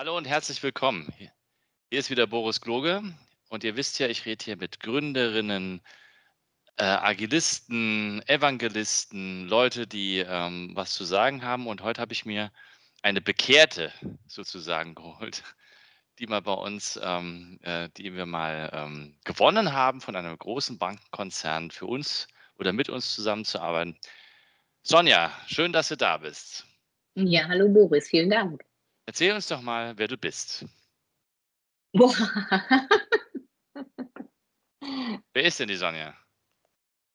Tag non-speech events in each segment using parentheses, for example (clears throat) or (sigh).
Hallo und herzlich willkommen. Hier ist wieder Boris Gloge und ihr wisst ja, ich rede hier mit Gründerinnen, äh, Agilisten, Evangelisten, Leute, die ähm, was zu sagen haben. Und heute habe ich mir eine Bekehrte sozusagen geholt, die mal bei uns, ähm, äh, die wir mal ähm, gewonnen haben von einem großen Bankenkonzern für uns oder mit uns zusammenzuarbeiten. Sonja, schön, dass du da bist. Ja, hallo Boris, vielen Dank. Erzähl uns doch mal, wer du bist. (laughs) Wer ist denn die Sonja?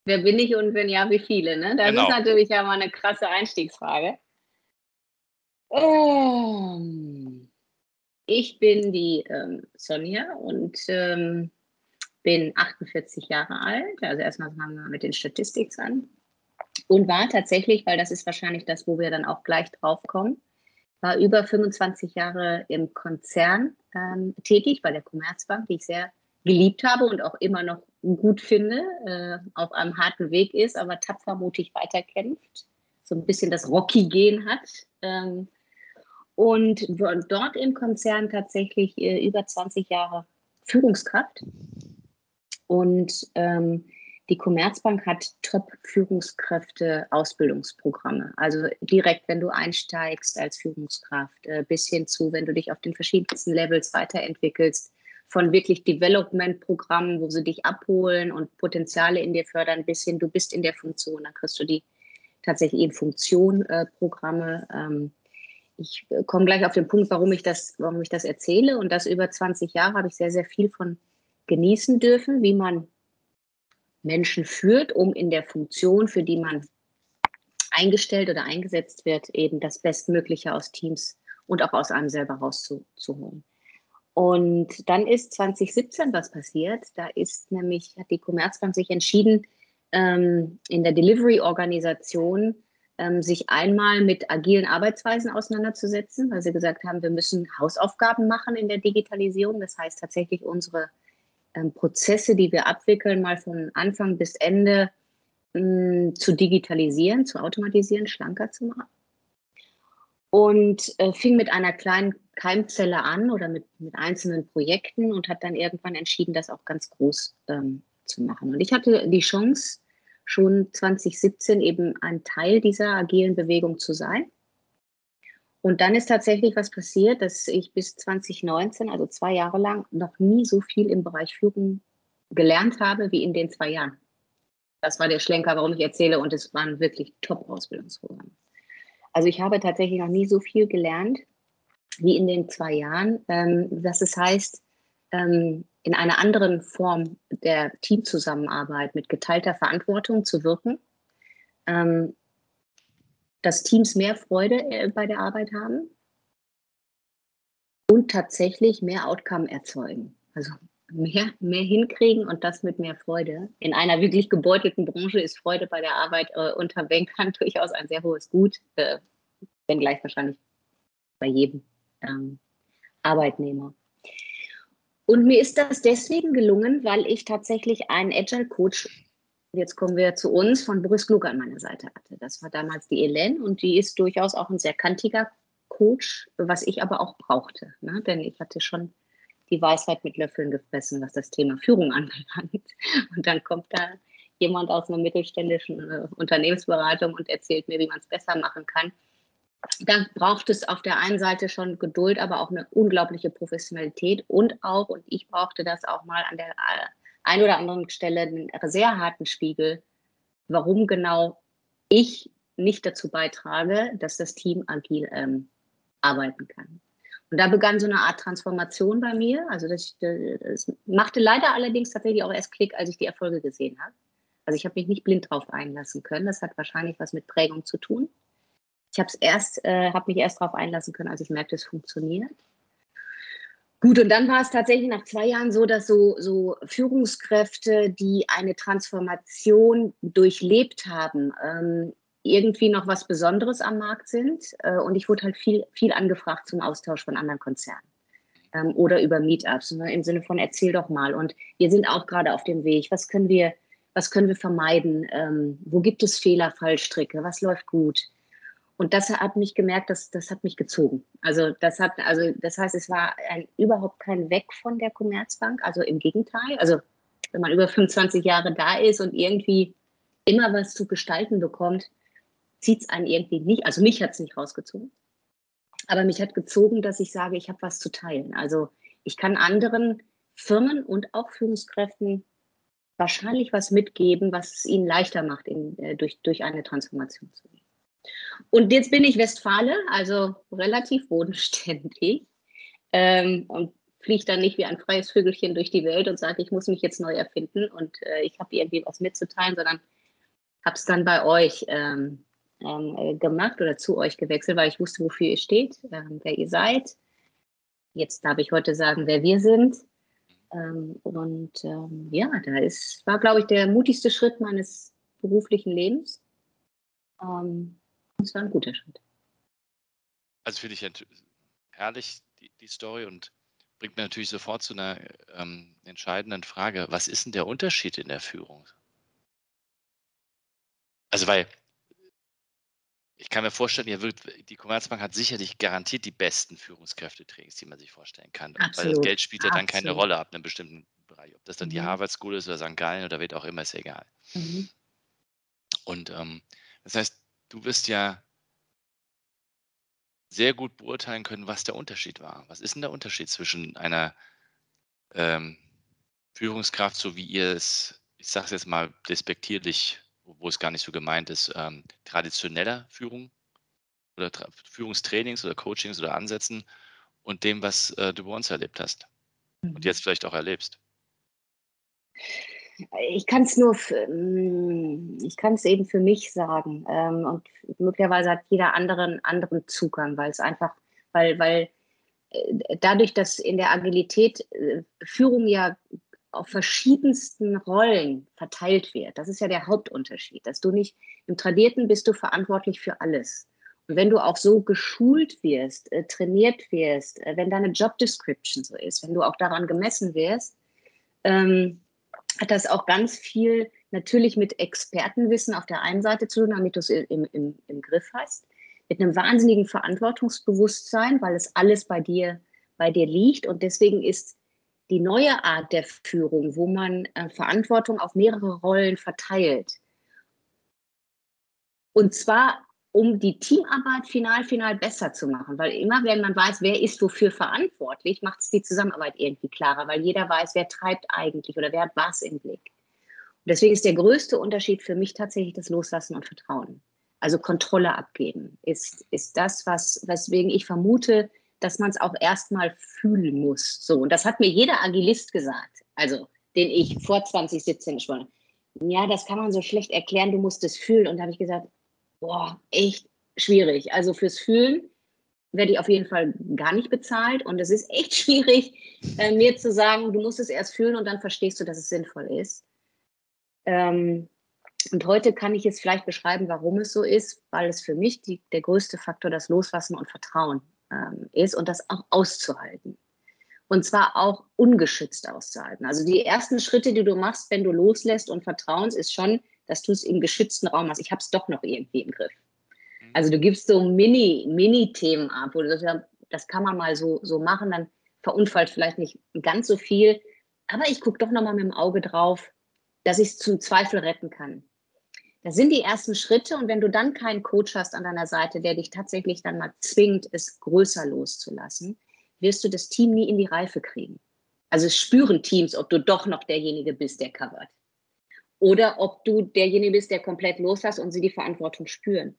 Wer bin ich und wenn ja, wie viele? Ne? Das Genau. ist natürlich ja mal eine krasse Einstiegsfrage. Ähm, ich bin die ähm, Sonja und ähm, bin 48 Jahre alt. Also erstmal fangen wir mit den Statistics an. Und war tatsächlich, weil das ist wahrscheinlich das, wo wir dann auch gleich drauf kommen, war über 25 Jahre im Konzern ähm, tätig, bei der Commerzbank, die ich sehr geliebt habe und auch immer noch gut finde, äh, auf einem harten Weg ist, aber tapfer mutig weiterkämpft, so ein bisschen das Rocky-Gen hat. Ähm, und dort im Konzern tatsächlich äh, über 20 Jahre Führungskraft. Und ähm, die Commerzbank hat Top-Führungskräfte-Ausbildungsprogramme. Also direkt, wenn du einsteigst als Führungskraft, äh, bis hin zu, wenn du dich auf den verschiedensten Levels weiterentwickelst, von wirklich Development-Programmen, wo sie dich abholen und Potenziale in dir fördern, bis hin, du bist in der Funktion, dann kriegst du die tatsächlich in Funktion-Programme. Ähm, ich äh, komme gleich auf den Punkt, warum ich das, warum ich das erzähle. Und das über 20 Jahre habe ich sehr, sehr viel von genießen dürfen, wie man Menschen führt, um in der Funktion, für die man eingestellt oder eingesetzt wird, eben das Bestmögliche aus Teams und auch aus einem selber rauszuholen. Und dann ist 2017 was passiert. Da ist nämlich, hat die Commerzbank sich entschieden, ähm, in der Delivery-Organisation ähm, sich einmal mit agilen Arbeitsweisen auseinanderzusetzen, weil sie gesagt haben, wir müssen Hausaufgaben machen in der Digitalisierung. Das heißt tatsächlich unsere ähm, Prozesse, die wir abwickeln, mal von Anfang bis Ende mh, zu digitalisieren, zu automatisieren, schlanker zu machen. Und äh, fing mit einer kleinen Keimzelle an oder mit, mit einzelnen Projekten und hat dann irgendwann entschieden, das auch ganz groß ähm, zu machen. Und ich hatte die Chance, schon 2017 eben ein Teil dieser agilen Bewegung zu sein. Und dann ist tatsächlich was passiert, dass ich bis 2019, also zwei Jahre lang, noch nie so viel im Bereich Führung gelernt habe wie in den zwei Jahren. Das war der Schlenker, warum ich erzähle, und es waren wirklich Top-Ausbildungsprogramme. Also ich habe tatsächlich noch nie so viel gelernt wie in den zwei Jahren, ähm, dass es heißt, ähm, in einer anderen Form der Teamzusammenarbeit mit geteilter Verantwortung zu wirken, ähm, dass Teams mehr Freude äh, bei der Arbeit haben und tatsächlich mehr Outcome erzeugen. Also mehr, mehr hinkriegen und das mit mehr Freude. In einer wirklich gebeutelten Branche ist Freude bei der Arbeit äh, unter Bankern (laughs) durchaus ein sehr hohes Gut, äh, wenngleich wahrscheinlich bei jedem ähm, Arbeitnehmer. Und mir ist das deswegen gelungen, weil ich tatsächlich einen Agile Coach, jetzt kommen wir zu uns, von Boris Kluge an meiner Seite hatte. Das war damals die Elen und die ist durchaus auch ein sehr kantiger Coach, was ich aber auch brauchte. Ne? Denn ich hatte schon die Weisheit mit Löffeln gefressen, was das Thema Führung (laughs) anbelangt. Und dann kommt da jemand aus einer mittelständischen äh, Unternehmensberatung und erzählt mir, wie man es besser machen kann. Dann braucht es auf der einen Seite schon Geduld, aber auch eine unglaubliche Professionalität und auch, und ich brauchte das auch mal an der äh, einen oder anderen Stelle, einen sehr harten Spiegel, warum genau ich nicht dazu beitrage, dass das Team agil ähm, arbeiten kann. Und da begann so eine Art Transformation bei mir. Also das, das machte leider allerdings tatsächlich auch erst Klick, als ich die Erfolge gesehen habe. Also ich habe mich nicht blind drauf einlassen können. Das hat wahrscheinlich was mit Prägung zu tun. Ich habe es erst, äh, habe mich erst darauf einlassen können, als ich merkte, es funktioniert. Gut, und dann war es tatsächlich nach zwei Jahren so, dass so, so Führungskräfte, die eine Transformation durchlebt haben, ähm, irgendwie noch was Besonderes am Markt sind. Äh, und ich wurde halt viel, viel angefragt zum Austausch von anderen Konzernen ähm, oder über Meetups ne, im Sinne von erzähl doch mal. Und wir sind auch gerade auf dem Weg. Was können wir, was können wir vermeiden? Ähm, wo gibt es Fehler, Fallstricke? Was läuft gut? Und das hat mich gemerkt, dass das hat mich gezogen. Also das hat, also das heißt, es war ein, überhaupt kein Weg von der Commerzbank. Also im Gegenteil. Also wenn man über 25 Jahre da ist und irgendwie immer was zu gestalten bekommt, zieht es einen irgendwie nicht. Also mich hat es nicht rausgezogen. Aber mich hat gezogen, dass ich sage, ich habe was zu teilen. Also ich kann anderen Firmen und auch Führungskräften wahrscheinlich was mitgeben, was es ihnen leichter macht, in, äh, durch, durch eine Transformation zu gehen. Und jetzt bin ich Westfale, also relativ bodenständig ähm, und fliege dann nicht wie ein freies Vögelchen durch die Welt und sage, ich muss mich jetzt neu erfinden und äh, ich habe irgendwie was mitzuteilen, sondern habe es dann bei euch ähm, ähm, äh, gemacht oder zu euch gewechselt, weil ich wusste, wofür ihr steht, ähm, wer ihr seid. Jetzt darf ich heute sagen, wer wir sind. Ähm, und ähm, ja, da ist, war, glaube ich, der mutigste Schritt meines beruflichen Lebens. Ähm, das war ein guter Schritt. Also finde ich herrlich, die, die, Story und bringt natürlich sofort zu einer ähm, entscheidenden Frage. Was ist denn der Unterschied in der Führung? Also, weil ich kann mir vorstellen, ihr wird, die Commerzbank hat sicherlich garantiert die besten Führungskräftetrainings, die man sich vorstellen kann. Absolut. Weil das Geld spielt ja dann keine Rolle ab einem bestimmten Bereich. Ob das dann mhm. die Harvard School ist oder St. Gallen oder wird auch immer, ist egal. Mhm. Und ähm, das heißt, du wirst ja sehr gut beurteilen können, was der Unterschied war. Was ist denn der Unterschied zwischen einer ähm, Führungskraft, so wie ihr es, ich sage es jetzt mal despektierlich wo es gar nicht so gemeint ist, ähm, traditioneller Führung oder Tra Führungstrainings oder Coachings oder Ansätzen und dem, was äh, du bei uns erlebt hast mhm. und jetzt vielleicht auch erlebst? Ich kann es nur, mm, ich kann es eben für mich sagen ähm, und möglicherweise hat jeder andere anderen Zugang, weil es einfach, weil, weil äh, dadurch, dass in der Agilität äh, Führung ja auf verschiedensten Rollen verteilt wird. Das ist ja der Hauptunterschied, dass du nicht im Tradierten bist du verantwortlich für alles. Und wenn du auch so geschult wirst, äh, trainiert wirst, wenn deine Job Description so ist, wenn du auch daran gemessen wirst, ähm, hat das auch ganz viel natürlich mit Expertenwissen auf der einen Seite zu tun, damit du es im, im, im Griff hast, mit einem wahnsinnigen Verantwortungsbewusstsein, weil es alles bei dir, bei dir liegt. Und deswegen ist die neue Art der Führung, wo man äh, Verantwortung auf mehrere Rollen verteilt. Und zwar, um die Teamarbeit final, final besser zu machen. Weil immer, wenn man weiß, wer ist wofür verantwortlich, macht es die Zusammenarbeit irgendwie klarer, weil jeder weiß, wer treibt eigentlich oder wer hat was im Blick. Und deswegen ist der größte Unterschied für mich tatsächlich das Loslassen und Vertrauen. Also Kontrolle abgeben ist, ist das, was, weswegen ich vermute, dass man es auch erstmal fühlen muss. So, und das hat mir jeder Agilist gesagt, also den ich vor 2017 gesprochen habe. Ja, das kann man so schlecht erklären, du musst es fühlen. Und da habe ich gesagt, boah, echt schwierig. Also fürs Fühlen werde ich auf jeden Fall gar nicht bezahlt. Und es ist echt (laughs) schwierig, äh, mir zu sagen, du musst es erst fühlen und dann verstehst du, dass es sinnvoll ist. Ähm, und heute kann ich es vielleicht beschreiben, warum es so ist, weil es für mich die, der größte Faktor das Loslassen und Vertrauen ähm, ist und das auch auszuhalten. Und zwar auch ungeschützt auszuhalten. Also die ersten Schritte, die du machst, wenn du loslässt und vertraust, ist schon, dass du es im geschützten Raum hast. Ich habe es doch noch irgendwie im Griff. Mhm. Also du gibst so Mini, Mini-Themen ab, wo du sagst, das kann man mal so, so machen, dann verunfallt vielleicht nicht ganz so viel. Aber ich gucke doch nochmal mit dem Auge drauf, dass ich es zum Zweifel retten kann. Das sind die ersten Schritte und wenn du dann keinen Coach hast an deiner Seite, der dich tatsächlich dann mal zwingt, es größer loszulassen, wirst du das Team nie in die Reife kriegen. Also es spüren Teams, ob du doch noch derjenige bist, der covert. Oder ob du derjenige bist, der komplett loslässt und sie die Verantwortung spüren.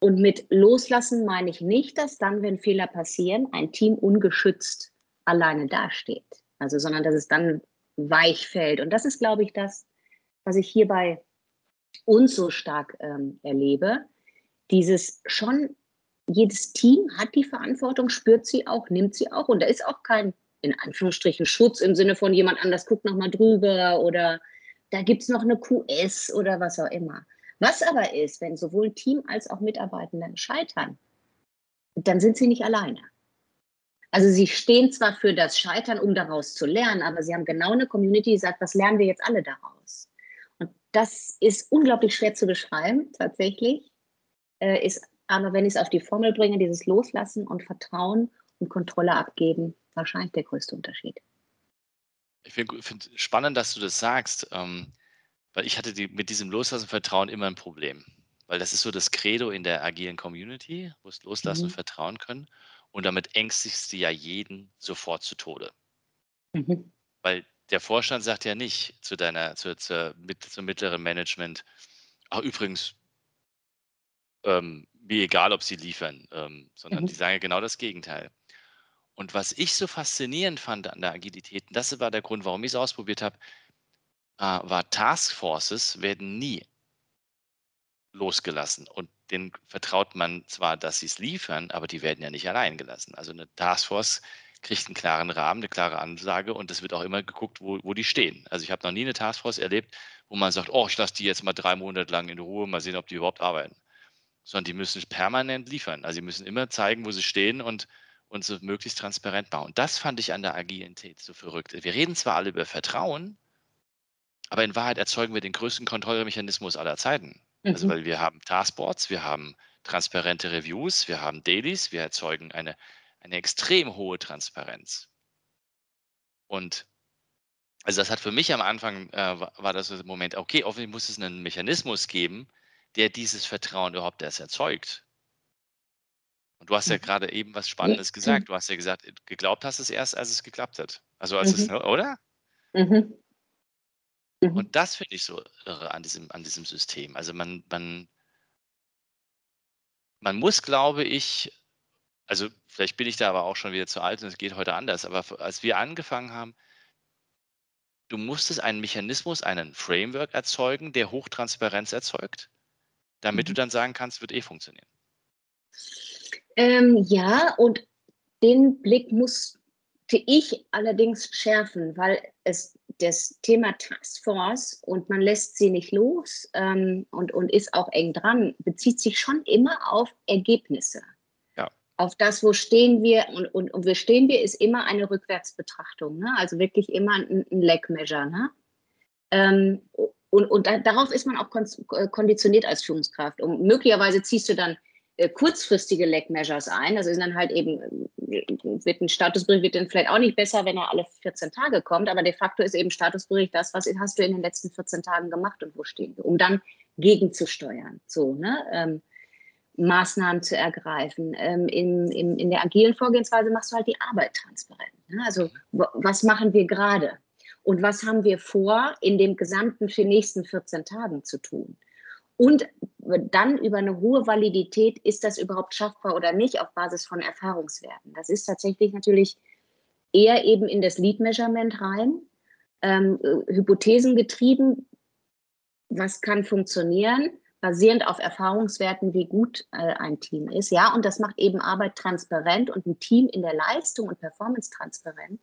Und mit loslassen meine ich nicht, dass dann, wenn Fehler passieren, ein Team ungeschützt alleine dasteht. Also, sondern dass es dann weich fällt. Und das ist, glaube ich, das, was ich hierbei uns so stark ähm, erlebe, dieses schon, jedes Team hat die Verantwortung, spürt sie auch, nimmt sie auch und da ist auch kein in Anführungsstrichen Schutz im Sinne von jemand anders guckt nochmal drüber oder da gibt es noch eine QS oder was auch immer. Was aber ist, wenn sowohl Team als auch Mitarbeitende scheitern, dann sind sie nicht alleine. Also sie stehen zwar für das Scheitern, um daraus zu lernen, aber sie haben genau eine Community, die sagt, was lernen wir jetzt alle daraus? Und das ist unglaublich schwer zu beschreiben, tatsächlich. Äh, ist aber, wenn ich es auf die Formel bringe, dieses Loslassen und Vertrauen und Kontrolle abgeben, wahrscheinlich der größte Unterschied. Ich finde find spannend, dass du das sagst, ähm, weil ich hatte die, mit diesem Loslassen Vertrauen immer ein Problem. Weil das ist so das Credo in der agilen Community, wo es Loslassen mhm. und Vertrauen können. Und damit ängstigst du ja jeden sofort zu Tode. Mhm. Weil der Vorstand sagt ja nicht zu deiner, zu, zur, mit, zum mittleren Management, ach übrigens, ähm, mir egal, ob sie liefern, ähm, sondern mhm. die sagen ja genau das Gegenteil. Und was ich so faszinierend fand an der Agilität, und das war der Grund, warum ich es ausprobiert habe, äh, war Taskforces werden nie losgelassen. Und denen vertraut man zwar, dass sie es liefern, aber die werden ja nicht allein gelassen. Also eine Taskforce kriegt einen klaren Rahmen, eine klare Ansage und es wird auch immer geguckt, wo, wo die stehen. Also ich habe noch nie eine Taskforce erlebt, wo man sagt, oh, ich lasse die jetzt mal drei Monate lang in Ruhe, mal sehen, ob die überhaupt arbeiten. Sondern die müssen permanent liefern. Also sie müssen immer zeigen, wo sie stehen und und so möglichst transparent bauen. Und das fand ich an der Agilität so verrückt. Wir reden zwar alle über Vertrauen, aber in Wahrheit erzeugen wir den größten Kontrollmechanismus aller Zeiten. Also, mhm. Also weil wir haben Taskboards, wir haben transparente Reviews, wir haben Dailies, wir erzeugen eine, eine extrem hohe Transparenz. Und also das hat für mich am Anfang, äh, war das so der Moment, okay, offensichtlich muss es einen Mechanismus geben, der dieses Vertrauen überhaupt erst erzeugt. Und du hast ja mhm. gerade eben was Spannendes gesagt. Du hast ja gesagt, geglaubt hast es erst, als es geklappt hat. Also als mhm. es, oder? Mhm. Mhm. Und das finde ich so irre an diesem, an diesem System. Also man, man, man muss, glaube ich, also vielleicht bin ich da aber auch schon wieder zu alt und es geht heute anders, aber als wir angefangen haben, du musstest einen Mechanismus, einen Framework erzeugen, der Hochtransparenz erzeugt, damit mhm. du dann sagen kannst, wird eh funktionieren. Ähm, ja, und den Blick musste ich allerdings schärfen, weil es das Thema Taskforce und man lässt sie nicht los ähm, und, und ist auch eng dran, bezieht sich schon immer auf Ergebnisse. Ja. Auf das, wo stehen wir und, und, und wo stehen wir, ist immer eine Rückwärtsbetrachtung. Ne? Also wirklich immer ein, ein Leg-Measure. Ne? Ähm, und und da, darauf ist man auch konditioniert als Führungskraft. Und möglicherweise ziehst du dann kurzfristige Leg Measures ein. Also sind dann halt eben, äh, wird ein Statusbericht wird dann vielleicht auch nicht besser, wenn er alle 14 Tage kommt, aber de facto ist eben Statusbericht das, was hast du in den letzten 14 Tagen gemacht und wo stehen wir, um dann gegenzusteuern. So, ne? Ähm, Maßnahmen zu ergreifen. Ähm, in, in, in der agilen Vorgehensweise machst du halt die Arbeit transparent. Ne? Also was machen wir gerade? Und was haben wir vor, in dem gesamten nächsten 14 Tagen zu tun? Und dann über eine hohe Validität, ist das überhaupt schaffbar oder nicht, auf Basis von Erfahrungswerten. Das ist tatsächlich natürlich eher eben in das Lead Measurement rein, ähm, äh, Hypothesen getrieben, was kann funktionieren, basierend auf Erfahrungswerten, wie gut äh, ein Team ist. Ja, und das macht eben Arbeit transparent und ein Team in der Leistung und Performance transparent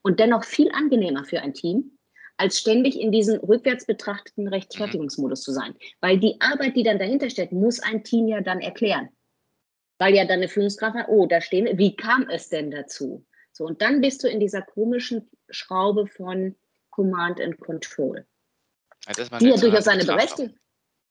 und dennoch viel angenehmer für ein Team, als ständig in diesem rückwärts betrachteten. Rechtfertigungsmodus zu sein. Weil die Arbeit, die dann dahinter steht, muss ein Team ja dann erklären. Weil ja dann eine Führungskraft hat, oh, da stehen, wie kam es denn dazu? So, und dann bist du in dieser komischen Schraube von Command and Control. Ja, die ja durchaus seine Berechtigung.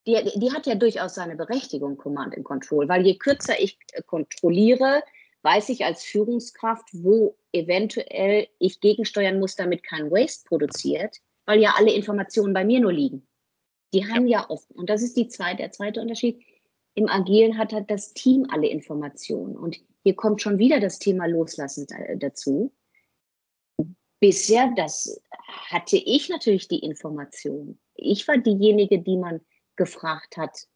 Die, die, hat ja durchaus seine Berechtigung, Command and Control, weil je kürzer ich äh, kontrolliere, weiß ich als Führungskraft, wo eventuell ich gegensteuern muss, damit kein Waste produziert, weil ja alle Informationen bei mir nur liegen. Die haben ja, ja oft, und das ist die zweite, der zweite Unterschied, im Agilen hat halt das Team alle Informationen. Und hier kommt schon wieder das Thema Loslassen dazu. Bisher, das hatte ich natürlich die Information. Ich war diejenige, die man gefragt hat.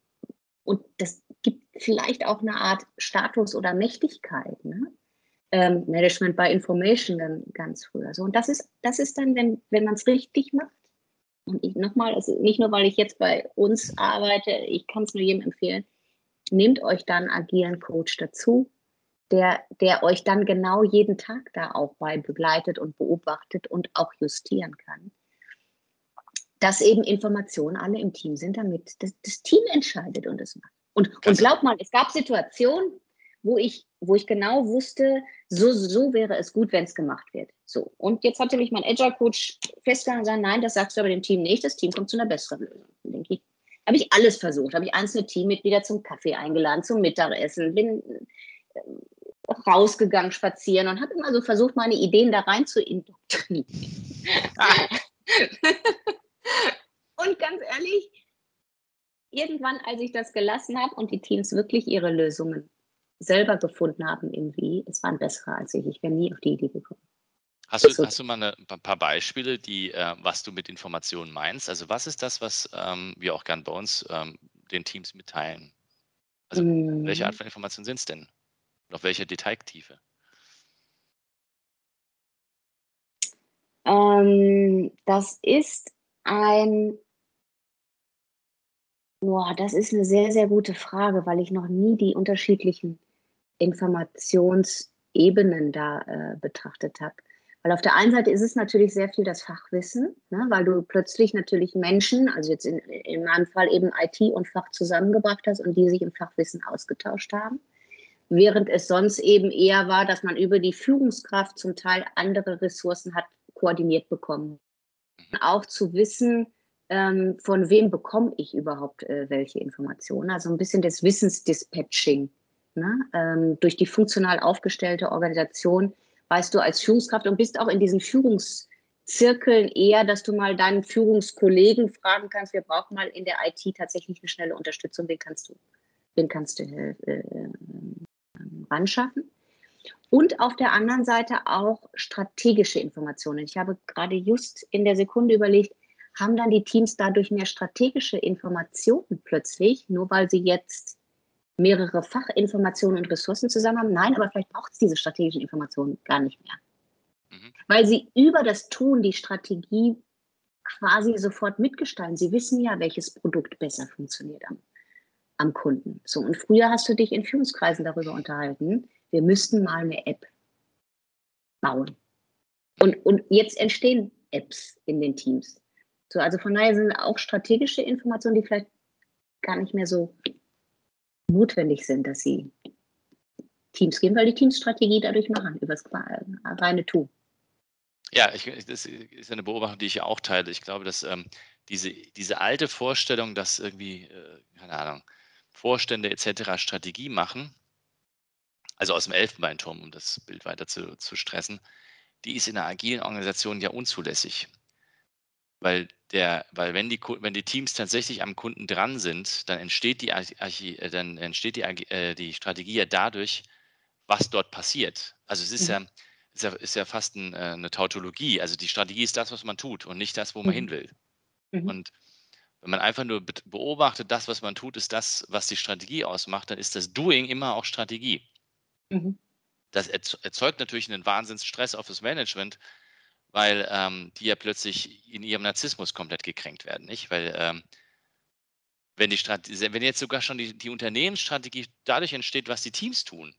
Und das gibt vielleicht auch eine Art Status oder Mächtigkeit. Ne? Ähm, Management by Information dann ganz früher. So, und das ist, das ist dann, wenn, wenn man es richtig macht. Und ich nochmal, also nicht nur, weil ich jetzt bei uns arbeite, ich kann es nur jedem empfehlen, nehmt euch dann agilen Coach dazu, der, der euch dann genau jeden Tag da auch bei begleitet und beobachtet und auch justieren kann. Dass eben Informationen alle im Team sind, damit das, das Team entscheidet und es macht. Und, und glaub mal, es gab Situationen, wo ich, wo ich genau wusste, so, so wäre es gut, wenn es gemacht wird. So. Und jetzt hatte mich mein Agile Coach festgehalten und gesagt, nein, das sagst du aber dem Team nicht, das Team kommt zu einer besseren Lösung. Dann denke ich, habe ich alles versucht, habe ich einzelne Teammitglieder zum Kaffee eingeladen, zum Mittagessen, bin äh, rausgegangen, spazieren und habe immer so versucht, meine Ideen da rein zu indoktrinieren. (laughs) und ganz ehrlich, irgendwann, als ich das gelassen habe und die Teams wirklich ihre Lösungen selber gefunden haben, irgendwie, es waren bessere als ich. Ich wäre nie auf die Idee gekommen. Hast du, hast du mal eine, ein paar Beispiele, die, äh, was du mit Informationen meinst? Also was ist das, was ähm, wir auch gern bei uns ähm, den Teams mitteilen? Also mm. welche Art mhm. von Informationen sind es denn? Und auf welcher Detailtiefe? Ähm, das ist ein, boah, das ist eine sehr, sehr gute Frage, weil ich noch nie die unterschiedlichen Informationsebenen da äh, betrachtet habe. Weil auf der einen Seite ist es natürlich sehr viel das Fachwissen, ne, weil du plötzlich natürlich Menschen, also jetzt in, in meinem Fall eben IT und Fach zusammengebracht hast und die sich im Fachwissen ausgetauscht haben. Während es sonst eben eher war, dass man über die Führungskraft zum Teil andere Ressourcen hat koordiniert bekommen. Auch zu wissen, ähm, von wem bekomme ich überhaupt äh, welche Informationen. Also ein bisschen das Wissensdispatching. Ne? Ähm, durch die funktional aufgestellte Organisation weißt du als Führungskraft und bist auch in diesen Führungszirkeln eher, dass du mal deinen Führungskollegen fragen kannst, wir brauchen mal in der IT tatsächlich eine schnelle Unterstützung, wen kannst du, wen kannst du äh, äh, ran schaffen? Und auf der anderen Seite auch strategische Informationen. Ich habe gerade just in der Sekunde überlegt, haben dann die Teams dadurch mehr strategische Informationen plötzlich, nur weil sie jetzt mehrere Fachinformationen und Ressourcen zusammen haben. Nein, aber vielleicht braucht es diese strategischen Informationen gar nicht mehr. Mhm. Weil sie über das Tun die Strategie quasi sofort mitgestalten. Sie wissen ja, welches Produkt besser funktioniert am, am Kunden. So, und früher hast du dich in Führungskreisen darüber unterhalten, wir müssten mal eine App bauen. Und, und jetzt entstehen Apps in den Teams. So, also von daher sind auch strategische Informationen, die vielleicht gar nicht mehr so notwendig sind, dass sie Teams gehen, weil die Teams Strategie dadurch machen, über das reine Tun. Ja, ich, das ist eine Beobachtung, die ich ja auch teile. Ich glaube, dass ähm, diese, diese alte Vorstellung, dass irgendwie, äh, keine Ahnung, Vorstände etc. Strategie machen, also aus dem Elfenbeinturm, um das Bild weiter zu, zu stressen, die ist in einer agilen Organisation ja unzulässig. Weil, der, weil wenn, die, wenn die Teams tatsächlich am Kunden dran sind, dann entsteht die, Archi, äh, dann entsteht die, äh, die Strategie ja dadurch, was dort passiert. Also es ist, mhm. ja, ist, ja, ist ja fast ein, äh, eine Tautologie. Also die Strategie ist das, was man tut und nicht das, wo man mhm. hin will. Mhm. Und wenn man einfach nur beobachtet, das, was man tut, ist das, was die Strategie ausmacht, dann ist das Doing immer auch Strategie. Mhm. Das erzeugt natürlich einen Wahnsinnsstress auf das Management, weil ähm, die ja plötzlich in ihrem Narzissmus komplett gekränkt werden, nicht? Weil ähm, wenn die Strategie, wenn jetzt sogar schon die, die Unternehmensstrategie dadurch entsteht, was die Teams tun,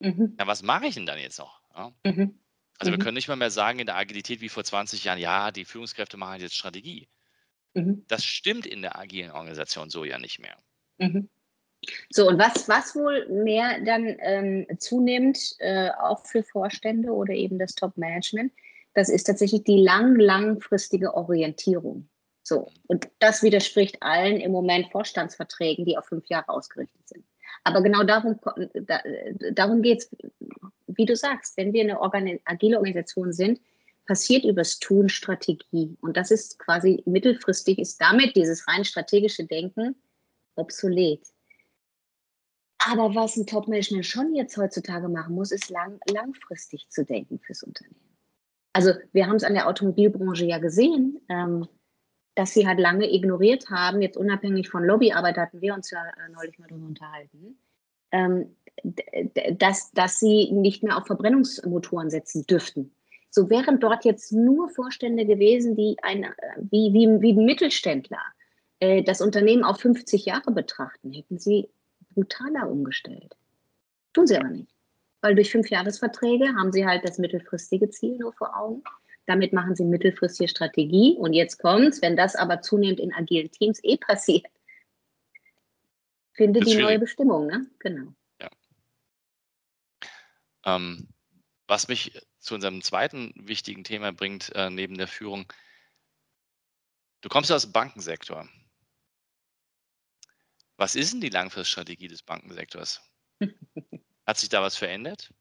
mhm. ja, was mache ich denn dann jetzt noch? Ja? Mhm. Also mhm. wir können nicht mal mehr sagen in der Agilität wie vor 20 Jahren, ja, die Führungskräfte machen jetzt Strategie. Mhm. Das stimmt in der agilen Organisation so ja nicht mehr. Mhm. So, und was, was wohl mehr dann ähm, zunehmend äh, auch für Vorstände oder eben das Top-Management, das ist tatsächlich die lang, langfristige Orientierung. So, und das widerspricht allen im Moment Vorstandsverträgen, die auf fünf Jahre ausgerichtet sind. Aber genau darum, da, darum geht es, wie du sagst, wenn wir eine Organ agile Organisation sind, passiert übers Tun Strategie. Und das ist quasi mittelfristig, ist damit dieses rein strategische Denken obsolet. Aber was ein Top-Management schon jetzt heutzutage machen muss, ist lang, langfristig zu denken fürs Unternehmen. Also wir haben es an der Automobilbranche ja gesehen, ähm, dass sie halt lange ignoriert haben, jetzt unabhängig von Lobbyarbeit hatten wir uns ja äh, neulich mal darüber unterhalten, ähm, dass, dass sie nicht mehr auf Verbrennungsmotoren setzen dürften. So wären dort jetzt nur Vorstände gewesen, die ein, äh, wie, wie, wie ein Mittelständler äh, das Unternehmen auf 50 Jahre betrachten, hätten sie brutaler umgestellt. Tun sie aber nicht. Weil durch Fünfjahresverträge haben sie halt das mittelfristige Ziel nur vor Augen. Damit machen sie mittelfristige Strategie. Und jetzt kommt's, wenn das aber zunehmend in agilen Teams eh passiert, findet die schwierig. neue Bestimmung, ne? Genau. Ja. Ähm, was mich zu unserem zweiten wichtigen Thema bringt, äh, neben der Führung. Du kommst aus dem Bankensektor. Was ist denn die Langfriststrategie des Bankensektors? (laughs) Hat sich da was verändert?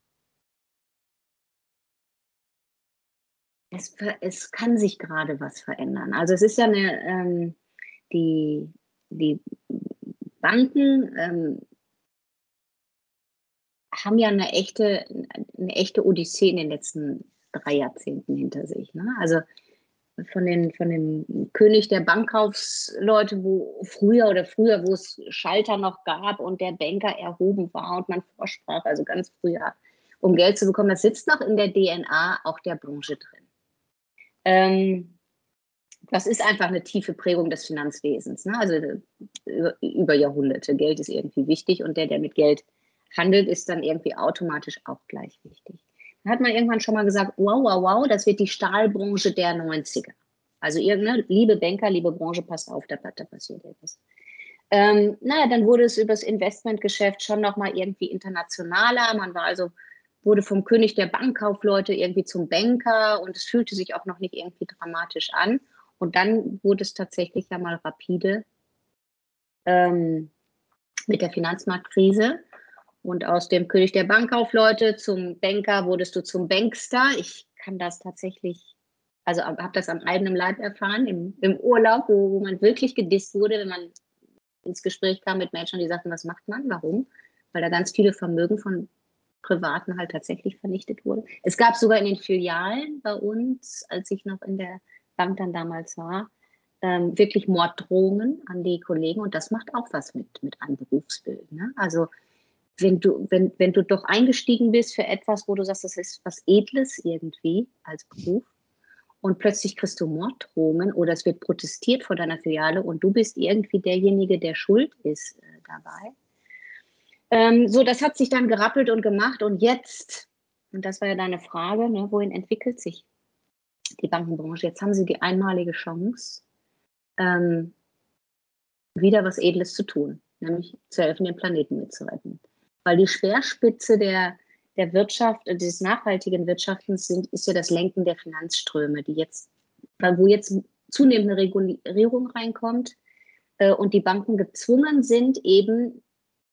Es, es kann sich gerade was verändern. Also es ist ja eine, ähm, die, die Banken ähm, haben ja eine echte, eine echte Odyssee in den letzten drei Jahrzehnten hinter sich. Ne? Also von den, von dem König der Bankkaufsleute, wo früher oder früher, wo es Schalter noch gab und der Banker erhoben war und man vorsprach, also ganz früher, um Geld zu bekommen, das sitzt noch in der DNA auch der Branche drin. Ähm, das ist einfach eine tiefe Prägung des Finanzwesens. Ne? Also über, über Jahrhunderte. Geld ist irgendwie wichtig und der, der mit Geld handelt, ist dann irgendwie automatisch auch gleich wichtig. Da hat man irgendwann schon mal gesagt, wow, wow, wow, das wird die Stahlbranche der 90er. Also irgendeine, liebe Banker, liebe Branche, passt auf, da, da passiert etwas. Ähm, naja, dann wurde es über das Investmentgeschäft schon nochmal irgendwie internationaler. Man war also, wurde vom König der Bankkaufleute irgendwie zum Banker und es fühlte sich auch noch nicht irgendwie dramatisch an. Und dann wurde es tatsächlich ja mal rapide ähm, mit der Finanzmarktkrise. Und aus dem König der Bankkaufleute zum Banker wurdest du zum Bankstar. Ich kann das tatsächlich, also habe das am eigenen Leib erfahren, im, im Urlaub, wo, wo, man wirklich gedisst wurde, wenn man ins Gespräch kam mit Menschen, die sagten, was macht man, warum? Weil da ganz viele Vermögen von Privaten halt tatsächlich vernichtet wurde. Es gab sogar in den Filialen bei uns, als ich noch in der Bank dann damals war, ähm, wirklich Morddrohungen an die Kollegen und das macht auch was mit, mit einem Berufsbild. Ne? Also wenn du, wenn, wenn du doch eingestiegen bist für etwas, wo du sagst, das ist was Edles irgendwie als Beruf und plötzlich kriegst du Morddrohungen oder es wird protestiert vor deiner Filiale und du bist irgendwie derjenige, der schuld ist äh, dabei. Ähm, so, das hat sich dann gerappelt und gemacht und jetzt, und das war ja deine Frage, ne, wohin entwickelt sich die Bankenbranche? Jetzt haben sie die einmalige Chance, ähm, wieder was Edles zu tun, nämlich zu helfen, den Planeten mitzuretten. Weil die Speerspitze der, der Wirtschaft, äh, des nachhaltigen Wirtschaftens sind, ist ja das Lenken der Finanzströme, die jetzt, wo jetzt zunehmend eine Regulierung reinkommt äh, und die Banken gezwungen sind, eben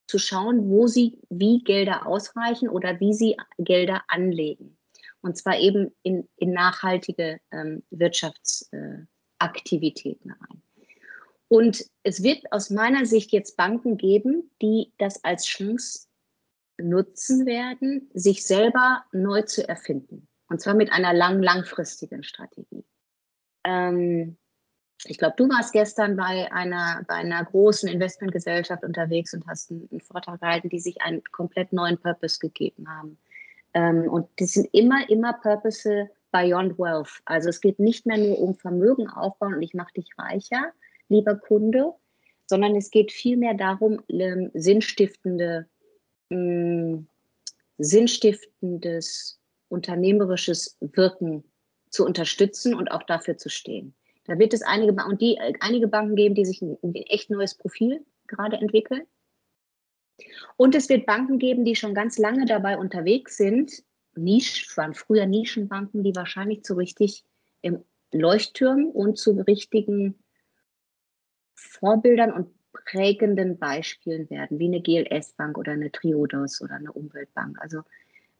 zu schauen, wo sie wie Gelder ausreichen oder wie sie Gelder anlegen. Und zwar eben in, in nachhaltige ähm, Wirtschaftsaktivitäten äh, rein. Und es wird aus meiner Sicht jetzt Banken geben, die das als Chance nutzen werden, sich selber neu zu erfinden. Und zwar mit einer lang, langfristigen Strategie. Ähm, ich glaube, du warst gestern bei einer, bei einer großen Investmentgesellschaft unterwegs und hast einen, Vortrag gehalten, die sich einen komplett neuen Purpose gegeben haben. Ähm, und das sind immer, immer Purpose beyond wealth. Also es geht nicht mehr nur um Vermögen aufbauen und ich mache dich reicher, lieber Kunde, sondern es geht vielmehr darum, ähm, sinnstiftende mh, sinnstiftendes, unternehmerisches Wirken zu unterstützen und auch dafür zu stehen. Da wird es einige, und die, einige Banken geben, die sich ein, ein echt neues Profil gerade entwickeln. Und es wird Banken geben, die schon ganz lange dabei unterwegs sind. Nisch, waren früher Nischenbanken, die wahrscheinlich zu richtig im Leuchttürmen und zu richtigen Vorbildern und prägenden Beispielen werden, wie eine GLS-Bank oder eine Triodos oder eine Umweltbank. Also,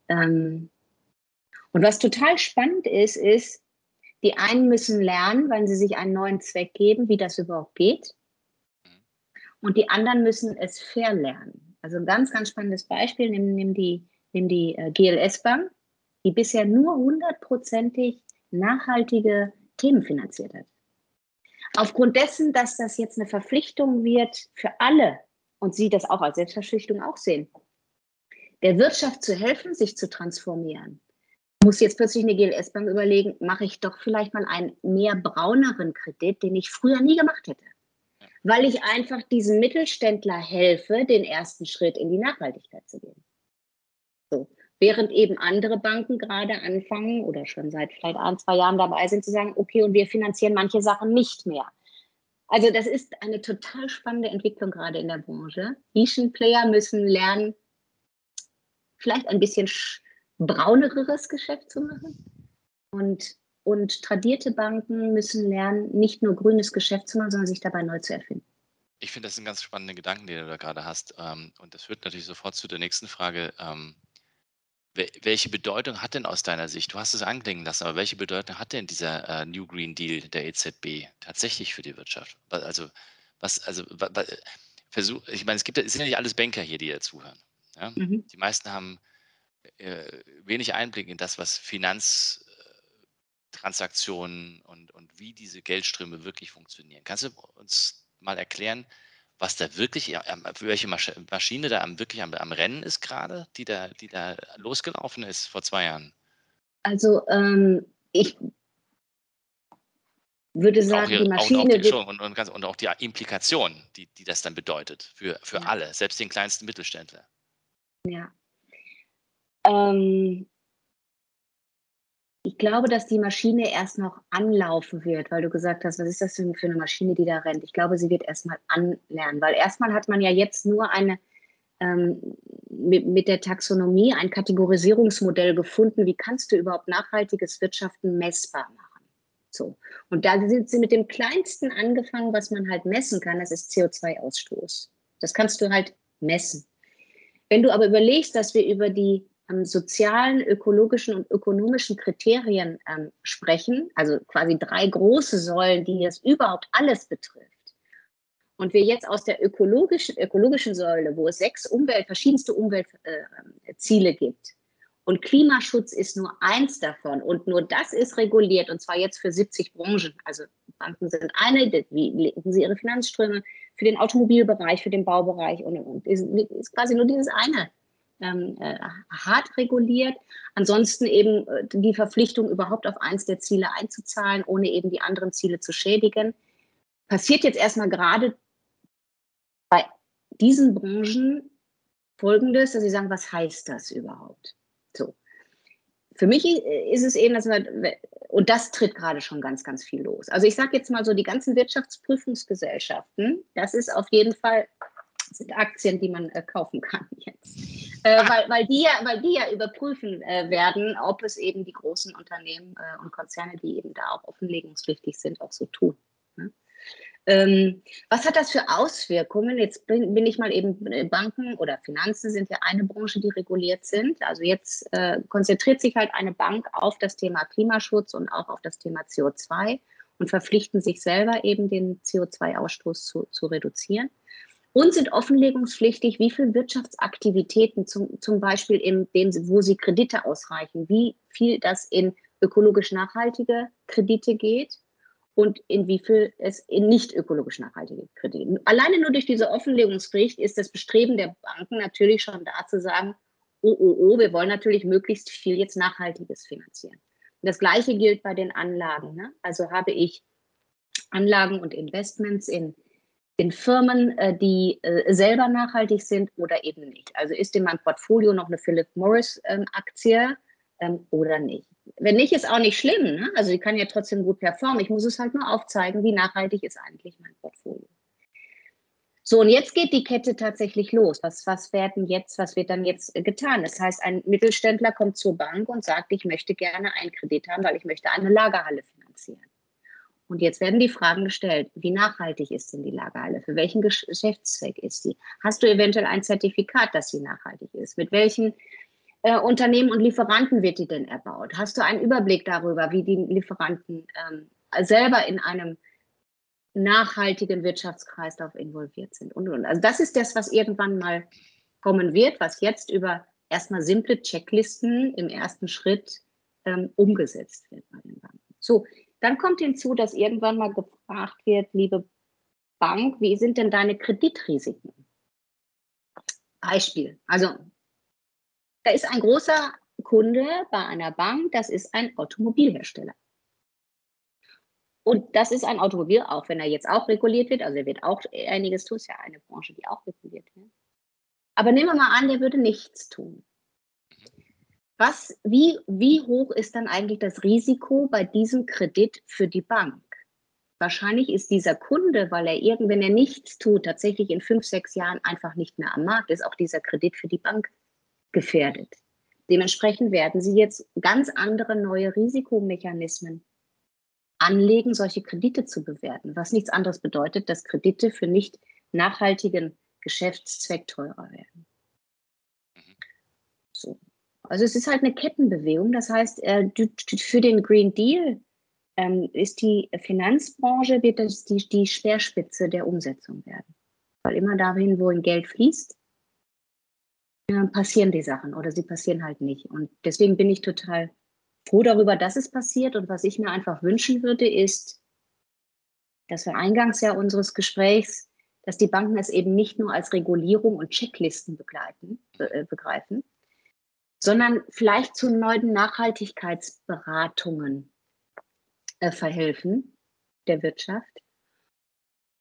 ähm, und was total spannend ist, ist, die einen müssen lernen, wenn sie sich einen neuen Zweck geben, wie das überhaupt geht. Und die anderen müssen es fair lernen. Also ein ganz, ganz spannendes Beispiel, nimm, nimm die, nimm die äh, GLS-Bank, die bisher nur hundertprozentig nachhaltige Themen finanziert hat. Aufgrund dessen, dass das jetzt eine Verpflichtung wird für alle und Sie das auch als Selbstverpflichtung auch sehen, der Wirtschaft zu helfen, sich zu transformieren, muss jetzt plötzlich eine GLS-Bank überlegen, mache ich doch vielleicht mal einen mehr brauneren Kredit, den ich früher nie gemacht hätte. Weil ich einfach diesem Mittelständler helfe, den ersten Schritt in die Nachhaltigkeit zu gehen. So. Während eben andere Banken gerade anfangen oder schon seit vielleicht ein, zwei Jahren dabei sind, zu sagen, okay, und wir finanzieren manche Sachen nicht mehr. Also das ist eine total spannende Entwicklung gerade in der Branche. Nischen-Player müssen lernen, vielleicht ein bisschen brauneres Geschäft zu machen. Und, und tradierte Banken müssen lernen, nicht nur grünes Geschäft zu machen, sondern sich dabei neu zu erfinden. Ich finde, das sind ganz spannende Gedanken, die du da gerade hast. Ähm, und das führt natürlich sofort zu der nächsten Frage. Welche Bedeutung hat denn aus deiner Sicht, du hast es anklingen lassen, aber welche Bedeutung hat denn dieser äh, New Green Deal der EZB tatsächlich für die Wirtschaft? Also, was, also, versuch, ich meine, es gibt, es sind ja nicht alles Banker hier, die ja zuhören. Ja? Mhm. Die meisten haben äh, wenig Einblick in das, was Finanztransaktionen und, und wie diese Geldströme wirklich funktionieren. Kannst du uns mal erklären, was da wirklich, welche Maschine da wirklich am, am Rennen ist gerade, die da, die da losgelaufen ist vor zwei Jahren? Also ähm, ich würde sagen, hier, die Maschine. Und auch, und, und, und auch die Implikation, die, die das dann bedeutet für, für ja. alle, selbst den kleinsten Mittelständler. Ja. Ähm, ich glaube, dass die Maschine erst noch anlaufen wird, weil du gesagt hast, was ist das denn für eine Maschine, die da rennt? Ich glaube, sie wird erstmal anlernen, weil erstmal hat man ja jetzt nur eine ähm, mit, mit der Taxonomie ein Kategorisierungsmodell gefunden. Wie kannst du überhaupt nachhaltiges Wirtschaften messbar machen? So. Und da sind sie mit dem Kleinsten angefangen, was man halt messen kann, das ist CO2-Ausstoß. Das kannst du halt messen. Wenn du aber überlegst, dass wir über die ähm, sozialen, ökologischen und ökonomischen Kriterien ähm, sprechen, also quasi drei große Säulen, die es überhaupt alles betrifft. Und wir jetzt aus der ökologischen, ökologischen Säule, wo es sechs Umwelt, verschiedenste Umweltziele äh, gibt, und Klimaschutz ist nur eins davon und nur das ist reguliert und zwar jetzt für 70 Branchen. Also Banken sind eine, wie legen sie ihre Finanzströme für den Automobilbereich, für den Baubereich und, und. Ist, ist quasi nur dieses eine ähm, äh, hart reguliert. Ansonsten eben äh, die Verpflichtung, überhaupt auf eins der Ziele einzuzahlen, ohne eben die anderen Ziele zu schädigen. Passiert jetzt erstmal gerade bei diesen Branchen Folgendes, dass sie sagen, was heißt das überhaupt? So. Für mich ist es eben, dass man, und das tritt gerade schon ganz, ganz viel los. Also ich sage jetzt mal so, die ganzen Wirtschaftsprüfungsgesellschaften, das ist auf jeden Fall sind Aktien, die man äh, kaufen kann jetzt. Äh, weil, weil, die ja, weil die ja überprüfen äh, werden, ob es eben die großen Unternehmen äh, und Konzerne, die eben da auch offenlegungspflichtig sind, auch so tun. Ne? Ähm, was hat das für Auswirkungen? Jetzt bin, bin, ich mal eben, äh, Banken oder Finanzen sind ja eine Branche, die reguliert sind. Also jetzt äh, konzentriert sich halt eine Bank auf das Thema Klimaschutz und auch auf das Thema CO2 und verpflichten sich selber eben den CO2-Ausstoß zu, zu reduzieren und sind offenlegungspflichtig, wie viel Wirtschaftsaktivitäten zum, zum Beispiel in dem, wo sie Kredite ausreichen, wie viel das in ökologisch nachhaltige Kredite geht und in wie viel es in nicht ökologisch nachhaltige Kredite. Alleine nur durch diese Offenlegungspflicht ist das Bestreben der Banken natürlich schon da zu sagen, oh, oh, oh, wir wollen natürlich möglichst viel jetzt Nachhaltiges finanzieren. Und das Gleiche gilt bei den Anlagen. Ne? Also habe ich Anlagen und Investments in in Firmen, äh, die äh, selber nachhaltig sind oder eben nicht. Also ist in meinem Portfolio noch eine Philip Morris ähm, ähm, oder nicht. Wenn nicht, ist auch nicht schlimm. Ne? Also die kann ja trotzdem gut performen. Ich muss es halt nur aufzeigen, wie nachhaltig ist eigentlich mein Portfolio. So, und jetzt geht die Kette tatsächlich los. Was, was werden jetzt, was wird dann jetzt getan? Das heißt, ein Mittelständler kommt zur Bank und sagt, ich möchte gerne einen Kredit haben, weil ich möchte eine Lagerhalle finanzieren. Und jetzt werden die Fragen gestellt, wie nachhaltig ist denn die Lagerhalle? Für welchen Geschäftszweck ist sie? Hast du eventuell ein Zertifikat, dass sie nachhaltig ist? Mit welchen äh, Unternehmen und Lieferanten wird die denn erbaut? Hast du einen Überblick darüber, wie die Lieferanten ähm, selber in einem nachhaltigen Wirtschaftskreislauf involviert sind? Und, und. Also das ist das, was irgendwann mal kommen wird, was jetzt über erstmal simple Checklisten im ersten Schritt ähm, umgesetzt wird bei den Banken. So, dann kommt hinzu, dass irgendwann mal gefragt wird, liebe Bank, wie sind denn deine Kreditrisiken? Beispiel. Also, da ist ein großer Kunde bei einer Bank, das ist ein Automobilhersteller. Und das ist ein Automobil, auch wenn er jetzt auch reguliert wird, also er wird auch einiges tun, ist ja eine Branche, die auch reguliert wird. Aber nehmen wir mal an, der würde nichts tun. Was, wie, wie hoch ist dann eigentlich das Risiko bei diesem Kredit für die Bank? Wahrscheinlich ist dieser Kunde, weil er irgend, wenn er nichts tut, tatsächlich in fünf, sechs Jahren einfach nicht mehr am Markt ist, auch dieser Kredit für die Bank gefährdet. Dementsprechend werden Sie jetzt ganz andere neue Risikomechanismen anlegen, solche Kredite zu bewerten, was nichts anderes bedeutet, dass Kredite für nicht nachhaltigen Geschäftszweck teurer werden. So. Also es ist halt eine Kettenbewegung. Das heißt, äh, für den Green Deal ähm, ist die Finanzbranche wird das die, die Speerspitze der Umsetzung werden. Weil immer dahin, wo ein Geld fließt, äh, passieren die Sachen oder sie passieren halt nicht. Und deswegen bin ich total froh darüber, dass es passiert. Und was ich mir einfach wünschen würde, ist, dass wir eingangs ja unseres Gesprächs, dass die Banken es eben nicht nur als Regulierung und Checklisten begleiten, äh, begreifen, sondern vielleicht zu neuen Nachhaltigkeitsberatungen äh, verhelfen der Wirtschaft